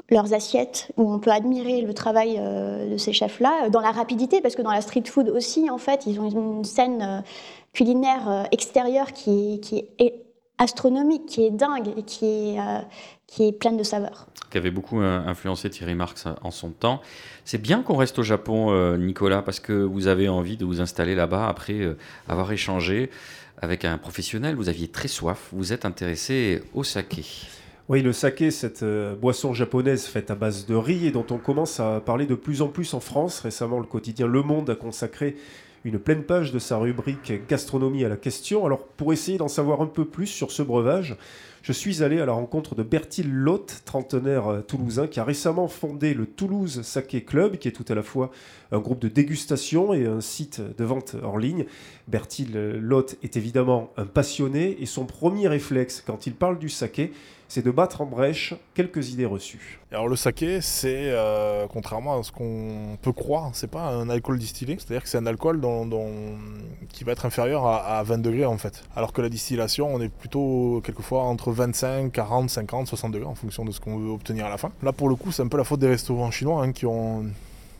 leurs assiettes, où on peut admirer le travail euh, de ces chefs-là, dans la rapidité, parce que dans la street food aussi, en fait, ils ont une scène culinaire extérieure qui qui est astronomique, qui est dingue et qui est, euh, qui est pleine de saveurs. qui avait beaucoup euh, influencé Thierry Marx en son temps. C'est bien qu'on reste au Japon, euh, Nicolas, parce que vous avez envie de vous installer là-bas après euh, avoir échangé avec un professionnel. Vous aviez très soif, vous êtes intéressé au saké. Oui, le saké, cette euh, boisson japonaise faite à base de riz et dont on commence à parler de plus en plus en France. Récemment, le quotidien Le Monde a consacré une pleine page de sa rubrique gastronomie à la question. Alors, pour essayer d'en savoir un peu plus sur ce breuvage, je suis allé à la rencontre de Bertil Lotte, trentenaire euh, toulousain, qui a récemment fondé le Toulouse Saké Club, qui est tout à la fois un groupe de dégustation et un site de vente en ligne. Bertil Lotte est évidemment un passionné et son premier réflexe quand il parle du saké, c'est de battre en brèche quelques idées reçues. Alors le saké, c'est euh, contrairement à ce qu'on peut croire, c'est pas un alcool distillé, c'est-à-dire que c'est un alcool dont- qui va être inférieur à, à 20 degrés en fait. Alors que la distillation, on est plutôt quelquefois entre 25, 40, 50, 60 degrés en fonction de ce qu'on veut obtenir à la fin. Là pour le coup, c'est un peu la faute des restaurants chinois hein, qui ont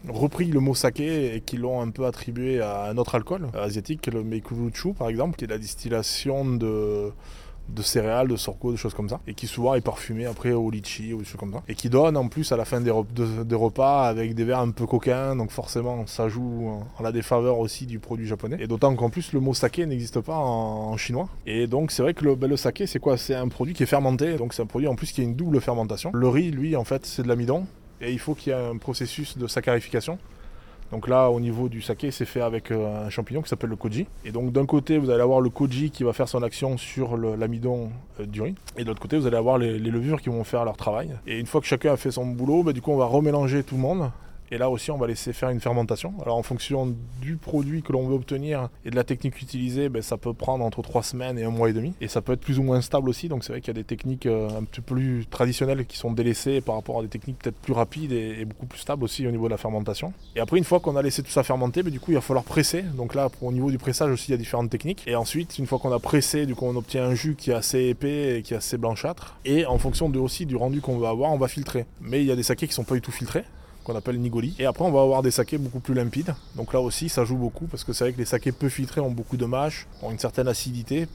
repris le mot saké et qui l'ont un peu attribué à un autre alcool euh, asiatique, le meikuruchu par exemple, qui est la distillation de de céréales, de sorgho, des choses comme ça, et qui souvent est parfumé après au litchi ou des choses comme ça, et qui donne en plus à la fin des, de- repas avec des verres un peu coquins, donc forcément ça joue en- la défaveur aussi du produit japonais, et d'autant qu'en plus le mot saké n'existe pas en, chinois, et donc c'est vrai que le, ben, saké c'est quoi? C'est un produit qui est fermenté, donc c'est un produit en plus qui a une double fermentation. Le riz lui en fait c'est de l'amidon, et il faut qu'il y ait un processus de saccharification, donc là, au niveau du saké, c'est fait avec euh, un champignon qui s'appelle le koji. Et donc d'un côté, vous allez avoir le koji qui va faire son action sur l'amidon euh, du riz. Et de l'autre côté, vous allez avoir les, les levures qui vont faire leur travail. Et une fois que chacun a fait son boulot, bah, du coup, on va remélanger tout le monde. Et là aussi, on va laisser faire une fermentation. Alors en fonction du produit que l'on veut obtenir et de la technique utilisée, ben, ça peut prendre entre 3 semaines et un mois et demi. Et ça peut être plus ou moins stable aussi. Donc c'est vrai qu'il y a des techniques euh, un peu plus traditionnelles qui sont délaissées par rapport à des techniques peut-être plus rapides et, beaucoup plus stables aussi au niveau de la fermentation. Et après, une fois qu'on a laissé tout ça fermenter, ben, du coup, il va falloir presser. Donc là, au niveau du pressage aussi, il y a différentes techniques. Et ensuite, une fois qu'on a pressé, du coup, on obtient un jus qui est assez épais et qui est assez blanchâtre. Et en fonction aussi du rendu qu'on veut avoir, on va filtrer. Mais il y a des sakés qui sont pas du tout filtrés qu'on appelle Nigoli. Et après, on va avoir des sakés beaucoup plus limpides. Donc là aussi, ça joue beaucoup parce que c'est vrai que les sakés peu filtrés ont beaucoup de mâche, ont une certaine acidité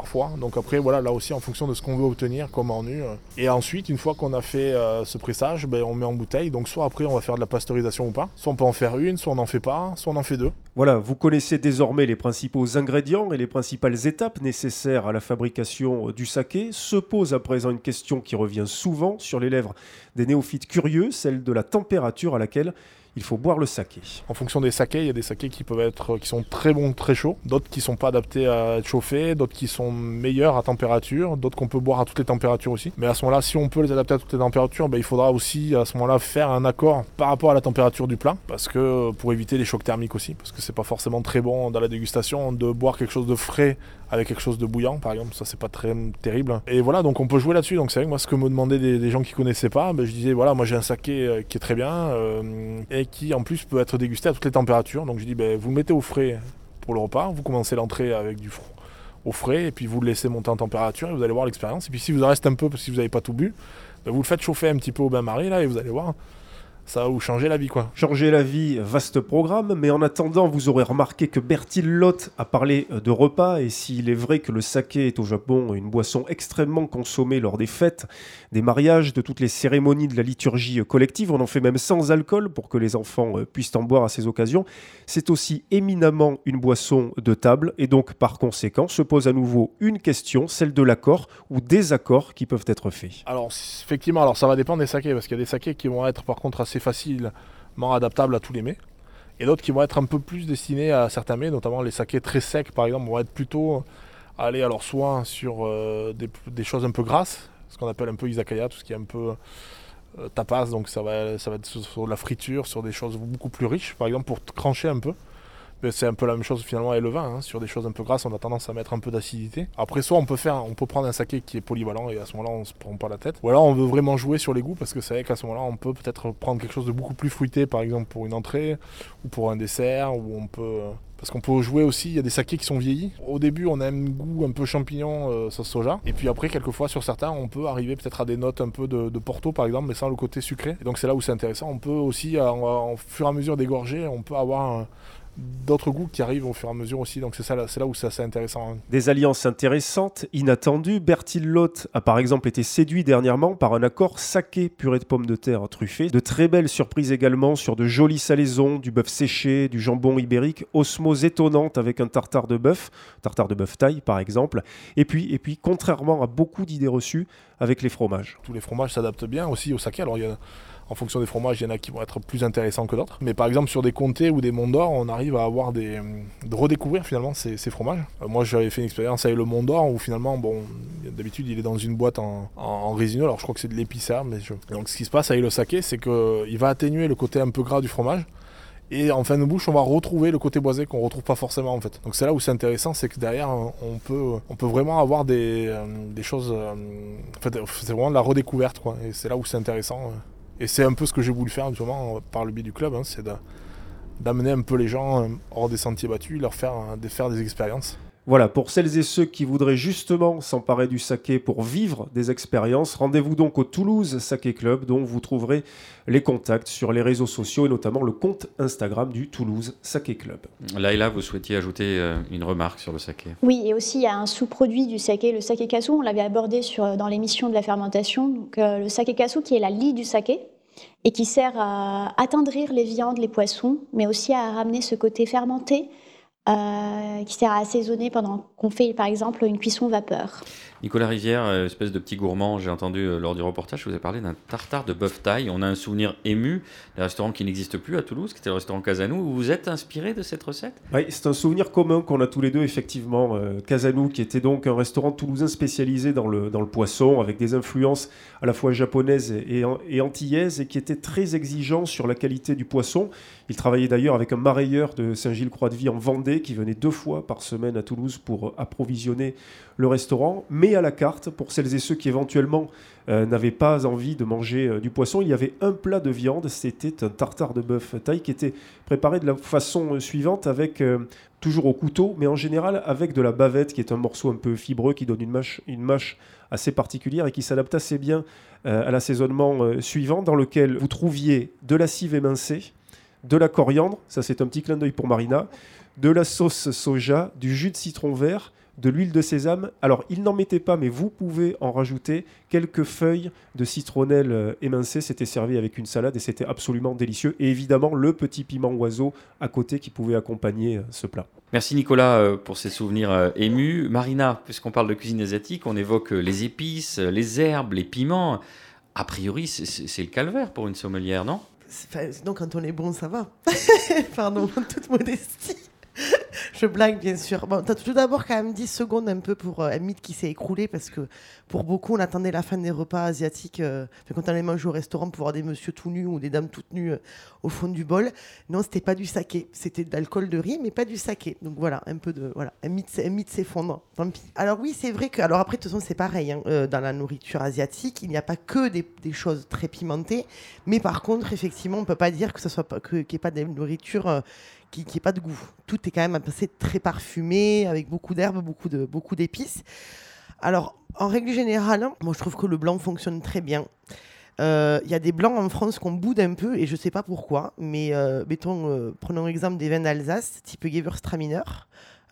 parfois. Donc après, voilà, là aussi, en fonction de ce qu'on veut obtenir comme en nu. euh. Et ensuite, une fois qu'on a fait euh, ce pressage, ben, on met en bouteille. Donc soit après, on va faire de la pasteurisation ou pas. Soit on peut en faire une, soit on n'en fait pas, soit on en fait deux. Voilà, vous connaissez désormais les principaux ingrédients et les principales étapes nécessaires à la fabrication du saké. Se pose à présent une question qui revient souvent sur les lèvres des néophytes curieux, celle de la température à laquelle il faut boire le saké. En fonction des sakés, il y a des sakés qui peuvent être qui sont très bons, très chauds, d'autres qui sont pas adaptés à être chauffés, d'autres qui sont meilleurs à température, d'autres qu'on peut boire à toutes les températures aussi. Mais à ce moment-là, si on peut les adapter à toutes les températures, ben, il faudra aussi à ce moment-là faire un accord par rapport à la température du plat, parce que pour éviter les chocs thermiques aussi, parce que c'est pas forcément très bon dans la dégustation de boire quelque chose de frais avec quelque chose de bouillant, par exemple, ça c'est pas très terrible. Et voilà, donc on peut jouer là-dessus. Donc c'est vrai que moi, ce que me demandaient des, des gens qui connaissaient pas, ben, je disais voilà, moi j'ai un saké euh, qui est très bien euh, et qui en plus peut être dégusté à toutes les températures. Donc je dis ben, vous le mettez au frais pour le repas, vous commencez l'entrée avec du froid au frais et puis vous le laissez monter en température et vous allez voir l'expérience. Et puis si vous en reste un peu parce que vous n'avez pas tout bu, ben, vous le faites chauffer un petit peu au bain-marie là et vous allez voir, ça va vous changer la vie quoi. Changer la vie, vaste programme, mais en attendant, vous aurez remarqué que Bertil Lotte a parlé euh, de repas, et s'il est vrai que le saké est au Japon une boisson extrêmement consommée lors des fêtes, des mariages, de toutes les cérémonies de la liturgie collective, on en fait même sans alcool pour que les enfants euh, puissent en boire à ces occasions, c'est aussi éminemment une boisson de table, et donc par conséquent se pose à nouveau une question, celle de l'accord ou des accords qui peuvent être faits. Alors effectivement, alors ça va dépendre des sakés parce qu'il y a des sakés qui vont être par contre assez facilement adaptables à tous les mets et d'autres qui vont être un peu plus destinés à certains mets, notamment les sakés très secs par exemple vont être plutôt aller alors soit sur euh, des, choses un peu grasses, ce qu'on appelle un peu izakaya, tout ce qui est un peu euh, tapas, donc ça va, ça va être sur, sur la friture, sur des choses beaucoup plus riches, par exemple pour trancher un peu. Mais c'est un peu la même chose finalement avec le vin. hein. Sur des choses un peu grasses, on a tendance à mettre un peu d'acidité. Après, soit on peut faire, on peut prendre un saké qui est polyvalent et à ce moment-là, on se prend pas la tête. Ou alors, on veut vraiment jouer sur les goûts parce que c'est vrai qu'à ce moment-là, on peut peut-être prendre quelque chose de beaucoup plus fruité, par exemple pour une entrée ou pour un dessert, ou on peut. Parce qu'on peut jouer aussi, il y a des sakés qui sont vieillis. Au début, on a un goût un peu champignon, euh, sauce soja. Et puis après, quelquefois, sur certains, on peut arriver peut-être à des notes un peu de, Porto, par exemple, mais sans le côté sucré. Et donc c'est là où c'est intéressant. On peut aussi, euh, en, en fur et à mesure d'égorger, on peut avoir un- d'autres goûts qui arrivent au fur et à mesure aussi. Donc c'est là- où c'est assez intéressant. hein. Des alliances intéressantes, inattendues. Bertil Lotte a par exemple été séduit dernièrement par un accord saké purée de pommes de terre truffées. De très belles surprises également sur de jolies salaisons, du bœuf séché, du jambon ibérique, osmose étonnante avec un tartare de bœuf, tartare de bœuf taille par exemple. Et puis, et puis contrairement à beaucoup d'idées reçues, avec les fromages. Tous les fromages s'adaptent bien aussi au saké. Alors il y a- en fonction des fromages, il y en a qui vont être plus intéressants que d'autres. Mais par exemple sur des comtés ou des monts d'or, on arrive à avoir des de redécouvrir finalement ces, ces fromages. Euh, moi j'avais fait une expérience avec le mont d'or où finalement bon d'habitude il est dans une boîte en, en, résineux. Alors je crois que c'est de l'épicard, mais je... donc ce qui se passe avec le saké, c'est que il va atténuer le côté un peu gras du fromage. Et en fin de bouche, on va retrouver le côté boisé qu'on retrouve pas forcément en fait. Donc c'est là où c'est intéressant, c'est que derrière, on peut, on peut vraiment avoir des, euh, des choses. euh, en fait, c'est vraiment de la redécouverte, quoi. Et c'est là où c'est intéressant. euh. Et c'est un peu ce que j'ai voulu faire justement par le biais du club, hein, c'est d'amener un peu les gens hors des sentiers battus, leur faire, faire des expériences. Voilà, pour celles et ceux qui voudraient justement s'emparer du saké pour vivre des expériences, rendez-vous donc au Toulouse Saké Club, dont vous trouverez les contacts sur les réseaux sociaux et notamment le compte Instagram du Toulouse Saké Club. Laïla, vous souhaitiez ajouter euh, une remarque sur le saké? Oui, et aussi il y a un sous-produit du saké, le saké kasu. On l'avait abordé sur, dans l'émission de la fermentation. Donc, euh, le saké kasu qui est la lie du saké et qui sert à attendrir les viandes, les poissons, mais aussi à ramener ce côté fermenté euh, qui sert à assaisonner pendant qu'on fait par exemple une cuisson vapeur. Nicolas Rivière, euh, espèce de petit gourmand, j'ai entendu euh, lors du reportage, vous avez parlé d'un tartare de bœuf taille. On a un souvenir ému d'un restaurant qui n'existe plus à Toulouse, qui était le restaurant Casanou. Vous vous êtes inspiré de cette recette? Oui, c'est un souvenir commun qu'on a tous les deux, effectivement. Euh, Casanou, qui était donc un restaurant toulousain spécialisé dans le, dans le poisson, avec des influences à la fois japonaises et, et, et antillaises, et qui était très exigeant sur la qualité du poisson. Il travaillait d'ailleurs avec un marailleur de Saint-Gilles-Croix-de-Vie en Vendée, qui venait deux fois par semaine à Toulouse pour approvisionner le restaurant, mais à la carte, pour celles et ceux qui éventuellement euh, n'avaient pas envie de manger euh, du poisson, il y avait un plat de viande, c'était un tartare de bœuf taille qui était préparé de la façon euh, suivante, avec toujours au couteau, mais en général avec de la bavette, qui est un morceau un peu fibreux, qui donne une mâche, une mâche assez particulière et qui s'adapte assez bien à l'assaisonnement suivant, dans lequel vous trouviez de la cive émincée, de la coriandre, ça c'est un petit clin d'œil pour Marina, de la sauce soja, du jus de citron vert, de l'huile de sésame. Alors, il n'en mettait pas, mais vous pouvez en rajouter quelques feuilles de citronnelle euh, émincées. C'était servi avec une salade et c'était absolument délicieux. Et évidemment, le petit piment oiseau à côté qui pouvait accompagner euh, ce plat. Merci Nicolas euh, pour ces souvenirs émus. Marina, puisqu'on parle de cuisine asiatique, on évoque les épices, les herbes, les piments. A priori, c'est- le calvaire pour une sommelière, non? Sinon, quand on est bon, ça va. Pardon, en toute modestie. Je blague, bien sûr. Bon, t'as tout d'abord quand même 10 secondes un peu pour euh, un mythe qui s'est écroulé parce que pour beaucoup, on attendait la fin des repas asiatiques. euh, quand on allait manger au restaurant pour voir des messieurs tout nus ou des dames toutes nues euh, au fond du bol. Non, c'était pas du saké. C'était de l'alcool de riz, mais pas du saké. Donc voilà, un peu de. Voilà, un mythe, un s'effondre. Tant pis. Alors oui, c'est vrai que. Alors après, de toute façon, c'est pareil. hein, euh, dans la nourriture asiatique, il n'y a pas que des, des choses très pimentées. Mais par contre, effectivement, on peut pas dire que soit pas, qu'il n'y ait pas de nourriture. Qui n'ait pas de goût. Tout est quand même assez très parfumé, avec beaucoup d'herbes, beaucoup de beaucoup d'épices. Alors, en règle générale, moi je trouve que le blanc fonctionne très bien. Euh, Il y a des blancs en France qu'on boude un peu et je sais pas pourquoi, mais euh, mettons, euh, prenons l'exemple des vins d'Alsace, type Gewürztraminer.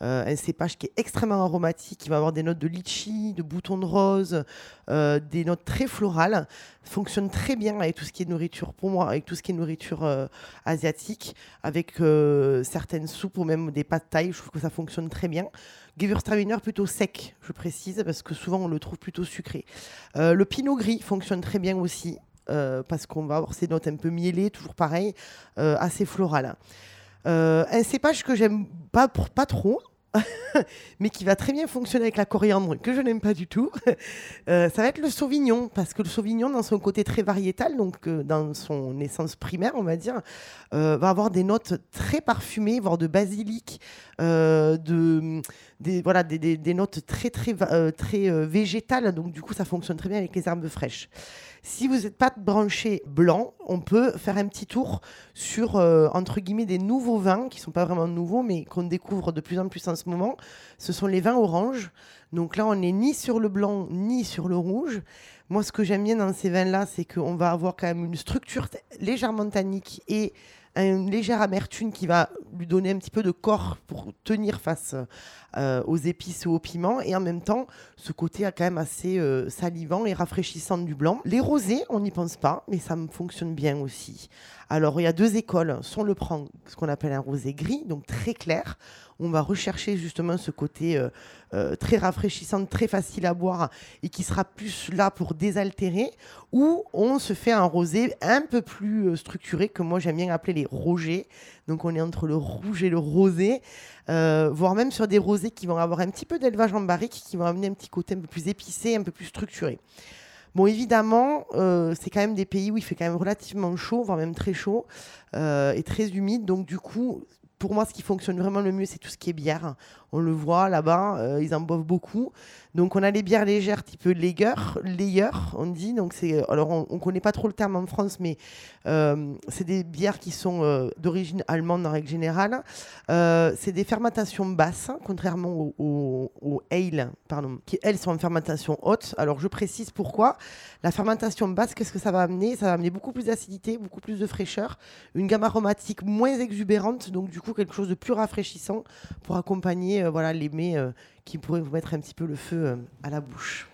Euh, un cépage qui est extrêmement aromatique, qui va avoir des notes de litchi, de bouton de rose, euh, des notes très florales, fonctionne très bien avec tout ce qui est nourriture, pour moi, avec tout ce qui est nourriture euh, asiatique, avec certaines soupes ou même des pâtes taille, je trouve que ça fonctionne très bien. Gewürztraminer plutôt sec, je précise, parce que souvent on le trouve plutôt sucré. Le pinot gris fonctionne très bien aussi, parce qu'on va avoir ces notes un peu mielées, toujours pareil, assez florales. Euh, un cépage que j'aime pas, trop, mais qui va très bien fonctionner avec la coriandre, que je n'aime pas du tout, euh, ça va être le sauvignon, parce que le sauvignon, dans son côté très variétal, donc euh, dans son essence primaire, on va dire, va avoir des notes très parfumées, voire de basilic, de, des, voilà, des, des- notes très, très, euh, très euh, végétales, donc du coup, ça fonctionne très bien avec les herbes fraîches. Si vous n'êtes pas branché blanc, on peut faire un petit tour sur, euh, entre guillemets, des nouveaux vins, qui sont pas vraiment nouveaux, mais qu'on découvre de plus en plus en ce moment. Ce sont les vins oranges. Donc là, on n'est ni sur le blanc, ni sur le rouge. Moi, ce que j'aime bien dans ces vins-là, c'est qu'on va avoir quand même une structure légèrement tannique et une légère amertume qui va lui donner un petit peu de corps pour tenir face euh, aux épices ou aux piments. Et en même temps, ce côté a quand même assez euh, salivant et rafraîchissant du blanc. Les rosés, on n'y pense pas, mais ça me fonctionne bien aussi. Alors, il y a deux écoles. Soit on le prend ce qu'on appelle un rosé gris, donc très clair. On va rechercher justement ce côté euh, euh, très rafraîchissant, très facile à boire et qui sera plus là pour désaltérer. Ou on se fait un rosé un peu plus euh, structuré que moi j'aime bien appeler les rogés. Donc on est entre le rouge et le rosé, voire même sur des rosés qui vont avoir un petit peu d'élevage en barrique, qui vont amener un petit côté un peu plus épicé, un peu plus structuré. Bon, évidemment, euh, c'est quand même des pays où il fait quand même relativement chaud, voire même très chaud, euh, et très humide. Donc, du coup, pour moi, ce qui fonctionne vraiment le mieux, c'est tout ce qui est bière. On le voit là-bas, euh, ils en boivent beaucoup. Donc, on a les bières légères type lager, layer, on dit. Donc, c'est alors on, on connaît pas trop le terme en France, mais euh, c'est des bières qui sont euh, d'origine allemande en règle générale. Euh, c'est des fermentations basses, contrairement au, au- ale, pardon, qui elles sont en fermentation haute. Alors, je précise pourquoi. La fermentation basse, qu'est-ce que ça va amener? Ça va amener beaucoup plus d'acidité, beaucoup plus de fraîcheur, une gamme aromatique moins exubérante, donc du coup quelque chose de plus rafraîchissant pour accompagner euh, voilà, les mets euh, qui pourraient vous mettre un petit peu le feu euh, à la bouche.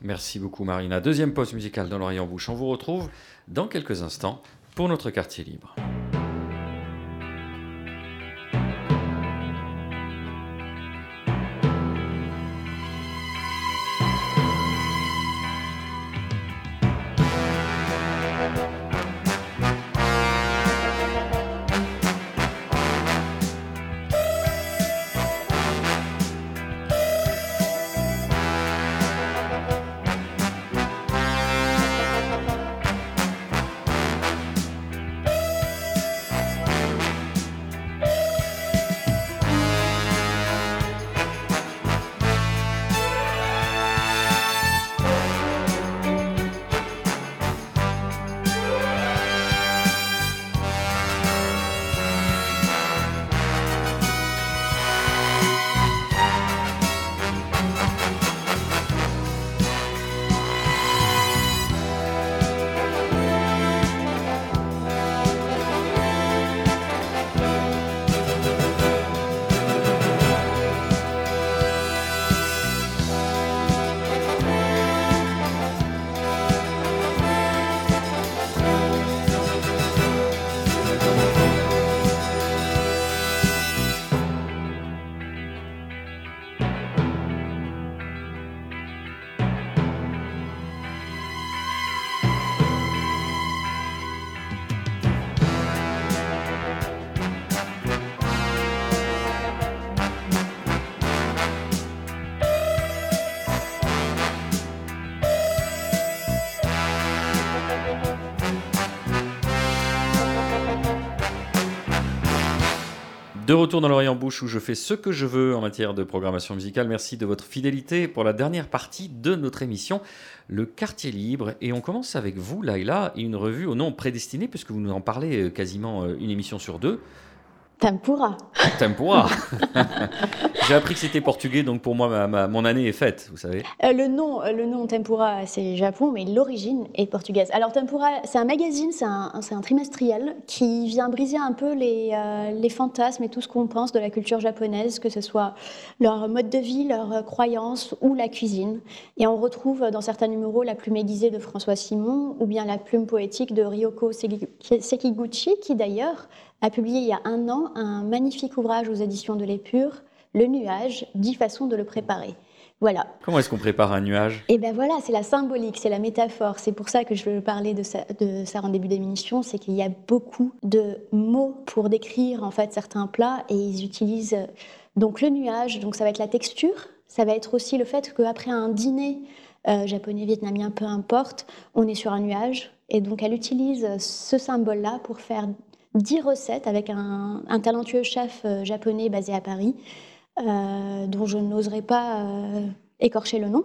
Merci beaucoup Marina. Deuxième pause musicale dans l'Orient Bouche. On vous retrouve dans quelques instants pour notre quartier libre. De retour dans l'Orient Bouche où je fais ce que je veux en matière de programmation musicale. Merci de votre fidélité pour la dernière partie de notre émission, Le Quartier Libre. Et on commence avec vous, Laila, et une revue au nom prédestiné, puisque vous nous en parlez euh, quasiment euh, une émission sur deux. Tempura. Tempura. J'ai appris que c'était portugais, donc pour moi, ma- ma- mon année est faite, vous savez. Euh, le nom, euh, le nom Tempura, c'est Japon, mais l'origine est portugaise. Alors Tempura, c'est un magazine, c'est un, un trimestriel qui vient briser un peu les, euh, les fantasmes et tout ce qu'on pense de la culture japonaise, que ce soit leur mode de vie, leurs croyances ou la cuisine. Et on retrouve dans certains numéros la plume aiguisée de François Simon ou bien la plume poétique de Ryoko Seki- Sekiguchi, qui d'ailleurs a publié il y a un an un magnifique ouvrage aux éditions de l'Épure, Le nuage, dix façons de le préparer. Voilà. Comment est-ce qu'on prépare un nuage? Et ben voilà, c'est la symbolique, c'est la métaphore. C'est pour ça que je veux parler de ça, de ça en début d'émission, c'est qu'il y a beaucoup de mots pour décrire en fait certains plats et ils utilisent euh, donc le nuage. Donc ça va être la texture, ça va être aussi le fait qu'après un dîner euh, japonais, vietnamien, peu importe, on est sur un nuage et donc elle utilise ce symbole-là pour faire 10 recettes avec un, talentueux chef euh, japonais basé à Paris, euh, dont je n'oserais pas euh, écorcher le nom.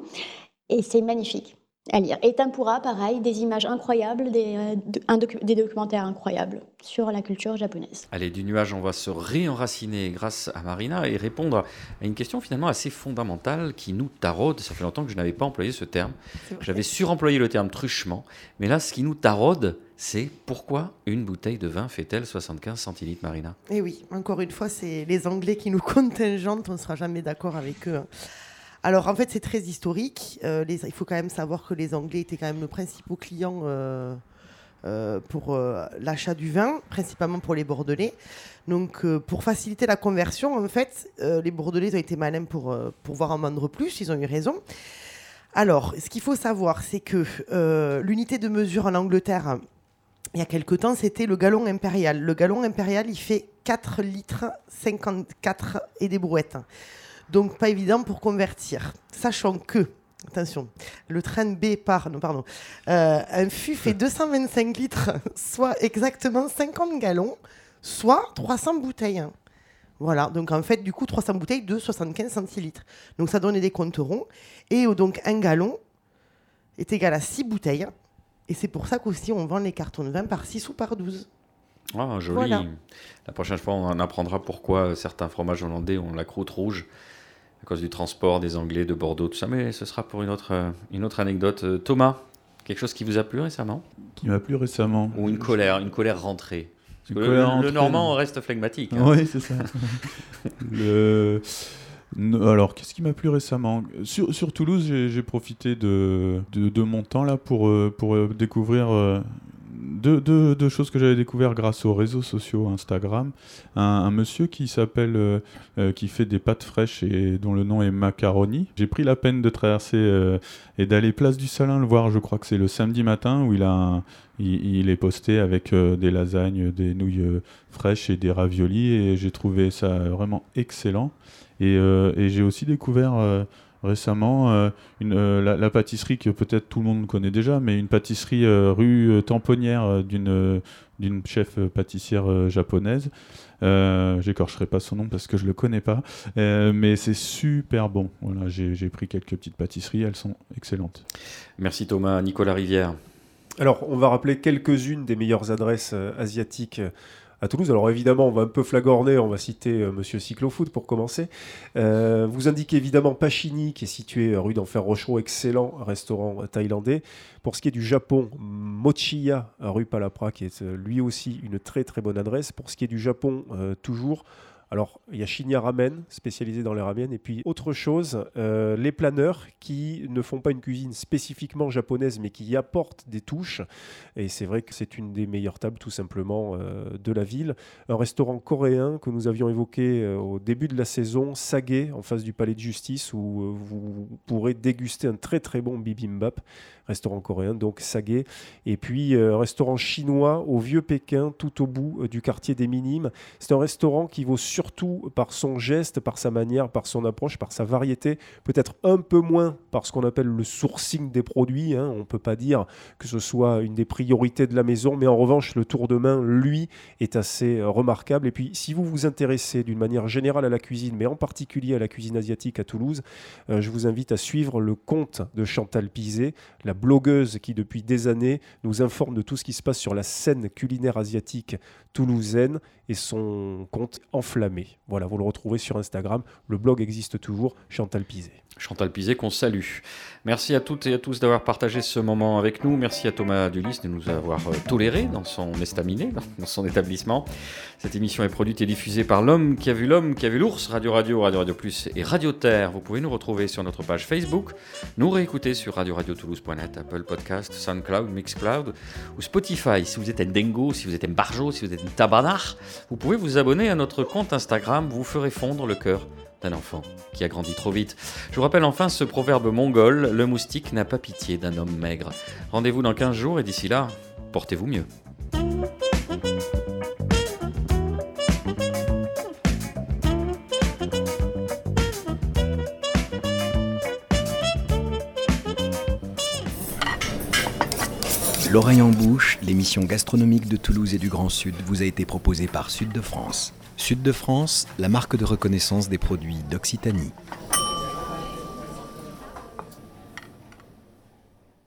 Et c'est magnifique à lire. Et Tempura, pareil, des images incroyables, des, euh, de- un docu- des documentaires incroyables sur la culture japonaise. Allez, du nuage, on va se réenraciner grâce à Marina et répondre à une question finalement assez fondamentale qui nous taraude. Ça fait longtemps que je n'avais pas employé ce terme. J'avais suremployé le terme truchement. Mais là, ce qui nous taraude, c'est pourquoi une bouteille de vin fait-elle 75 centilitres, Marina? Et oui, encore une fois, c'est les Anglais qui nous contingentent, on ne sera jamais d'accord avec eux. Alors en fait, c'est très historique. Euh, il faut quand même savoir que les Anglais étaient quand même le principal client euh, euh, pour l'achat du vin, principalement pour les Bordelais. Donc pour faciliter la conversion, en fait, les Bordelais ont été malins pour pouvoir en vendre plus, ils ont eu raison. Alors, ce qu'il faut savoir, c'est que l'unité de mesure en Angleterre, il y a quelque temps, c'était le gallon impérial. Le gallon impérial, il fait 4 litres 54 et des brouettes. Donc, pas évident pour convertir. Sachant que, attention, le train B part, non, pardon, euh, un fût fait 225 litres, soit exactement 50 gallons, soit 300 bouteilles. Voilà, donc en fait, du coup, 300 bouteilles de 75 centilitres. Donc ça donnait des compterons. Et euh, donc, un gallon est égal à 6 bouteilles. Et c'est pour ça qu'aussi, on vend les cartons de vin par 6 ou par 12. Ah, joli. Voilà. La prochaine fois, on en apprendra pourquoi certains fromages hollandais ont la croûte rouge à cause du transport des Anglais de Bordeaux, tout ça. Mais ce sera pour une autre, euh, une autre anecdote. Euh, Thomas, quelque chose qui vous a plu récemment? Qui m'a plu récemment? Ou une colère, une colère rentrée Une le- Normand non. reste phlegmatique. hein. Oui, c'est ça. Le- Alors, qu'est-ce qui m'a plu récemment? Sur, sur Toulouse, j'ai profité de, de, de mon temps là pour, euh, pour découvrir deux, choses que j'avais découvert grâce aux réseaux sociaux Instagram. Un, monsieur qui s'appelle, euh, euh, qui fait des pâtes fraîches et dont le nom est Macaroni. J'ai pris la peine de traverser euh, et d'aller place du Salin le voir. Je crois que c'est le samedi matin où il a, il, est posté avec des lasagnes, des nouilles fraîches et des raviolis et j'ai trouvé ça vraiment excellent. Et, j'ai aussi découvert récemment euh, une, euh, la, la pâtisserie que peut-être tout le monde connaît déjà, mais une pâtisserie euh, rue euh, Tamponnière euh, d'une euh, d'une chef pâtissière euh, japonaise. Euh, J'écorcherai pas son nom parce que je le connais pas, Euh, mais c'est super bon. Voilà, j'ai j'ai pris quelques petites pâtisseries, elles sont excellentes. Merci Thomas. Nicolas Rivière. Alors, on va rappeler quelques-unes des meilleures adresses euh, asiatiques euh, à Toulouse. Alors, évidemment, on va un peu flagorner, on va citer euh, Monsieur Cyclofoot pour commencer. Euh, vous indiquez évidemment Pachini, qui est situé euh, rue d'Enfer Rochereau, excellent restaurant thaïlandais. Pour ce qui est du Japon, Mochiya, rue Palapra, qui est lui aussi une très très bonne adresse. Pour ce qui est du Japon, toujours. Alors, il y a Shinya Ramen, spécialisé dans les ramen. Et puis, autre chose, euh, les planeurs qui ne font pas une cuisine spécifiquement japonaise, mais qui y apportent des touches. Et c'est vrai que c'est une des meilleures tables, tout simplement, euh, de la ville. Un restaurant coréen que nous avions évoqué euh, au début de la saison, Sage, en face du palais de justice, où vous pourrez déguster un très très bon bibimbap. Restaurant coréen, donc Sage. Et puis, un restaurant chinois au Vieux Pékin, tout au bout du quartier des Minimes. C'est un restaurant qui vaut surtout surtout par son geste, par sa manière, par son approche, par sa variété, peut-être un peu moins par ce qu'on appelle le sourcing des produits. hein. On ne peut pas dire que ce soit une des priorités de la maison, mais en revanche, le tour de main, lui, est assez euh, remarquable. Et puis, si vous vous intéressez d'une manière générale à la cuisine, mais en particulier à la cuisine asiatique à Toulouse, euh, je vous invite à suivre le compte de Chantal Pizet, la blogueuse qui, depuis des années, nous informe de tout ce qui se passe sur la scène culinaire asiatique toulousaine et son compte enflammé. Voilà, vous le retrouvez sur Instagram. Le blog existe toujours, Chantal Pizet. Chantal Pizet qu'on salue. Merci à toutes et à tous d'avoir partagé ce moment avec nous. Merci à Thomas Dulis de nous avoir euh, tolérés dans son estaminet, dans son établissement. Cette émission est produite et diffusée par l'homme qui a vu l'homme, qui a vu l'ours, Radio Radio, Radio Radio Plus et Radio Terre. Vous pouvez nous retrouver sur notre page Facebook, nous réécouter sur radio-radio-toulouse.net, Apple Podcast, SoundCloud, Mixcloud ou Spotify. Si vous êtes un dingo, si vous êtes un barjo, si vous êtes un tabarnak, vous pouvez vous abonner à notre compte Instagram. Vous ferez fondre le cœur d'un enfant qui a grandi trop vite. Je vous rappelle enfin ce proverbe mongol, le moustique n'a pas pitié d'un homme maigre. Rendez-vous dans 15 jours et d'ici là, portez-vous mieux. L'oreille en bouche, l'émission gastronomique de Toulouse et du Grand Sud vous a été proposée par Sud de France. Sud de France, la marque de reconnaissance des produits d'Occitanie.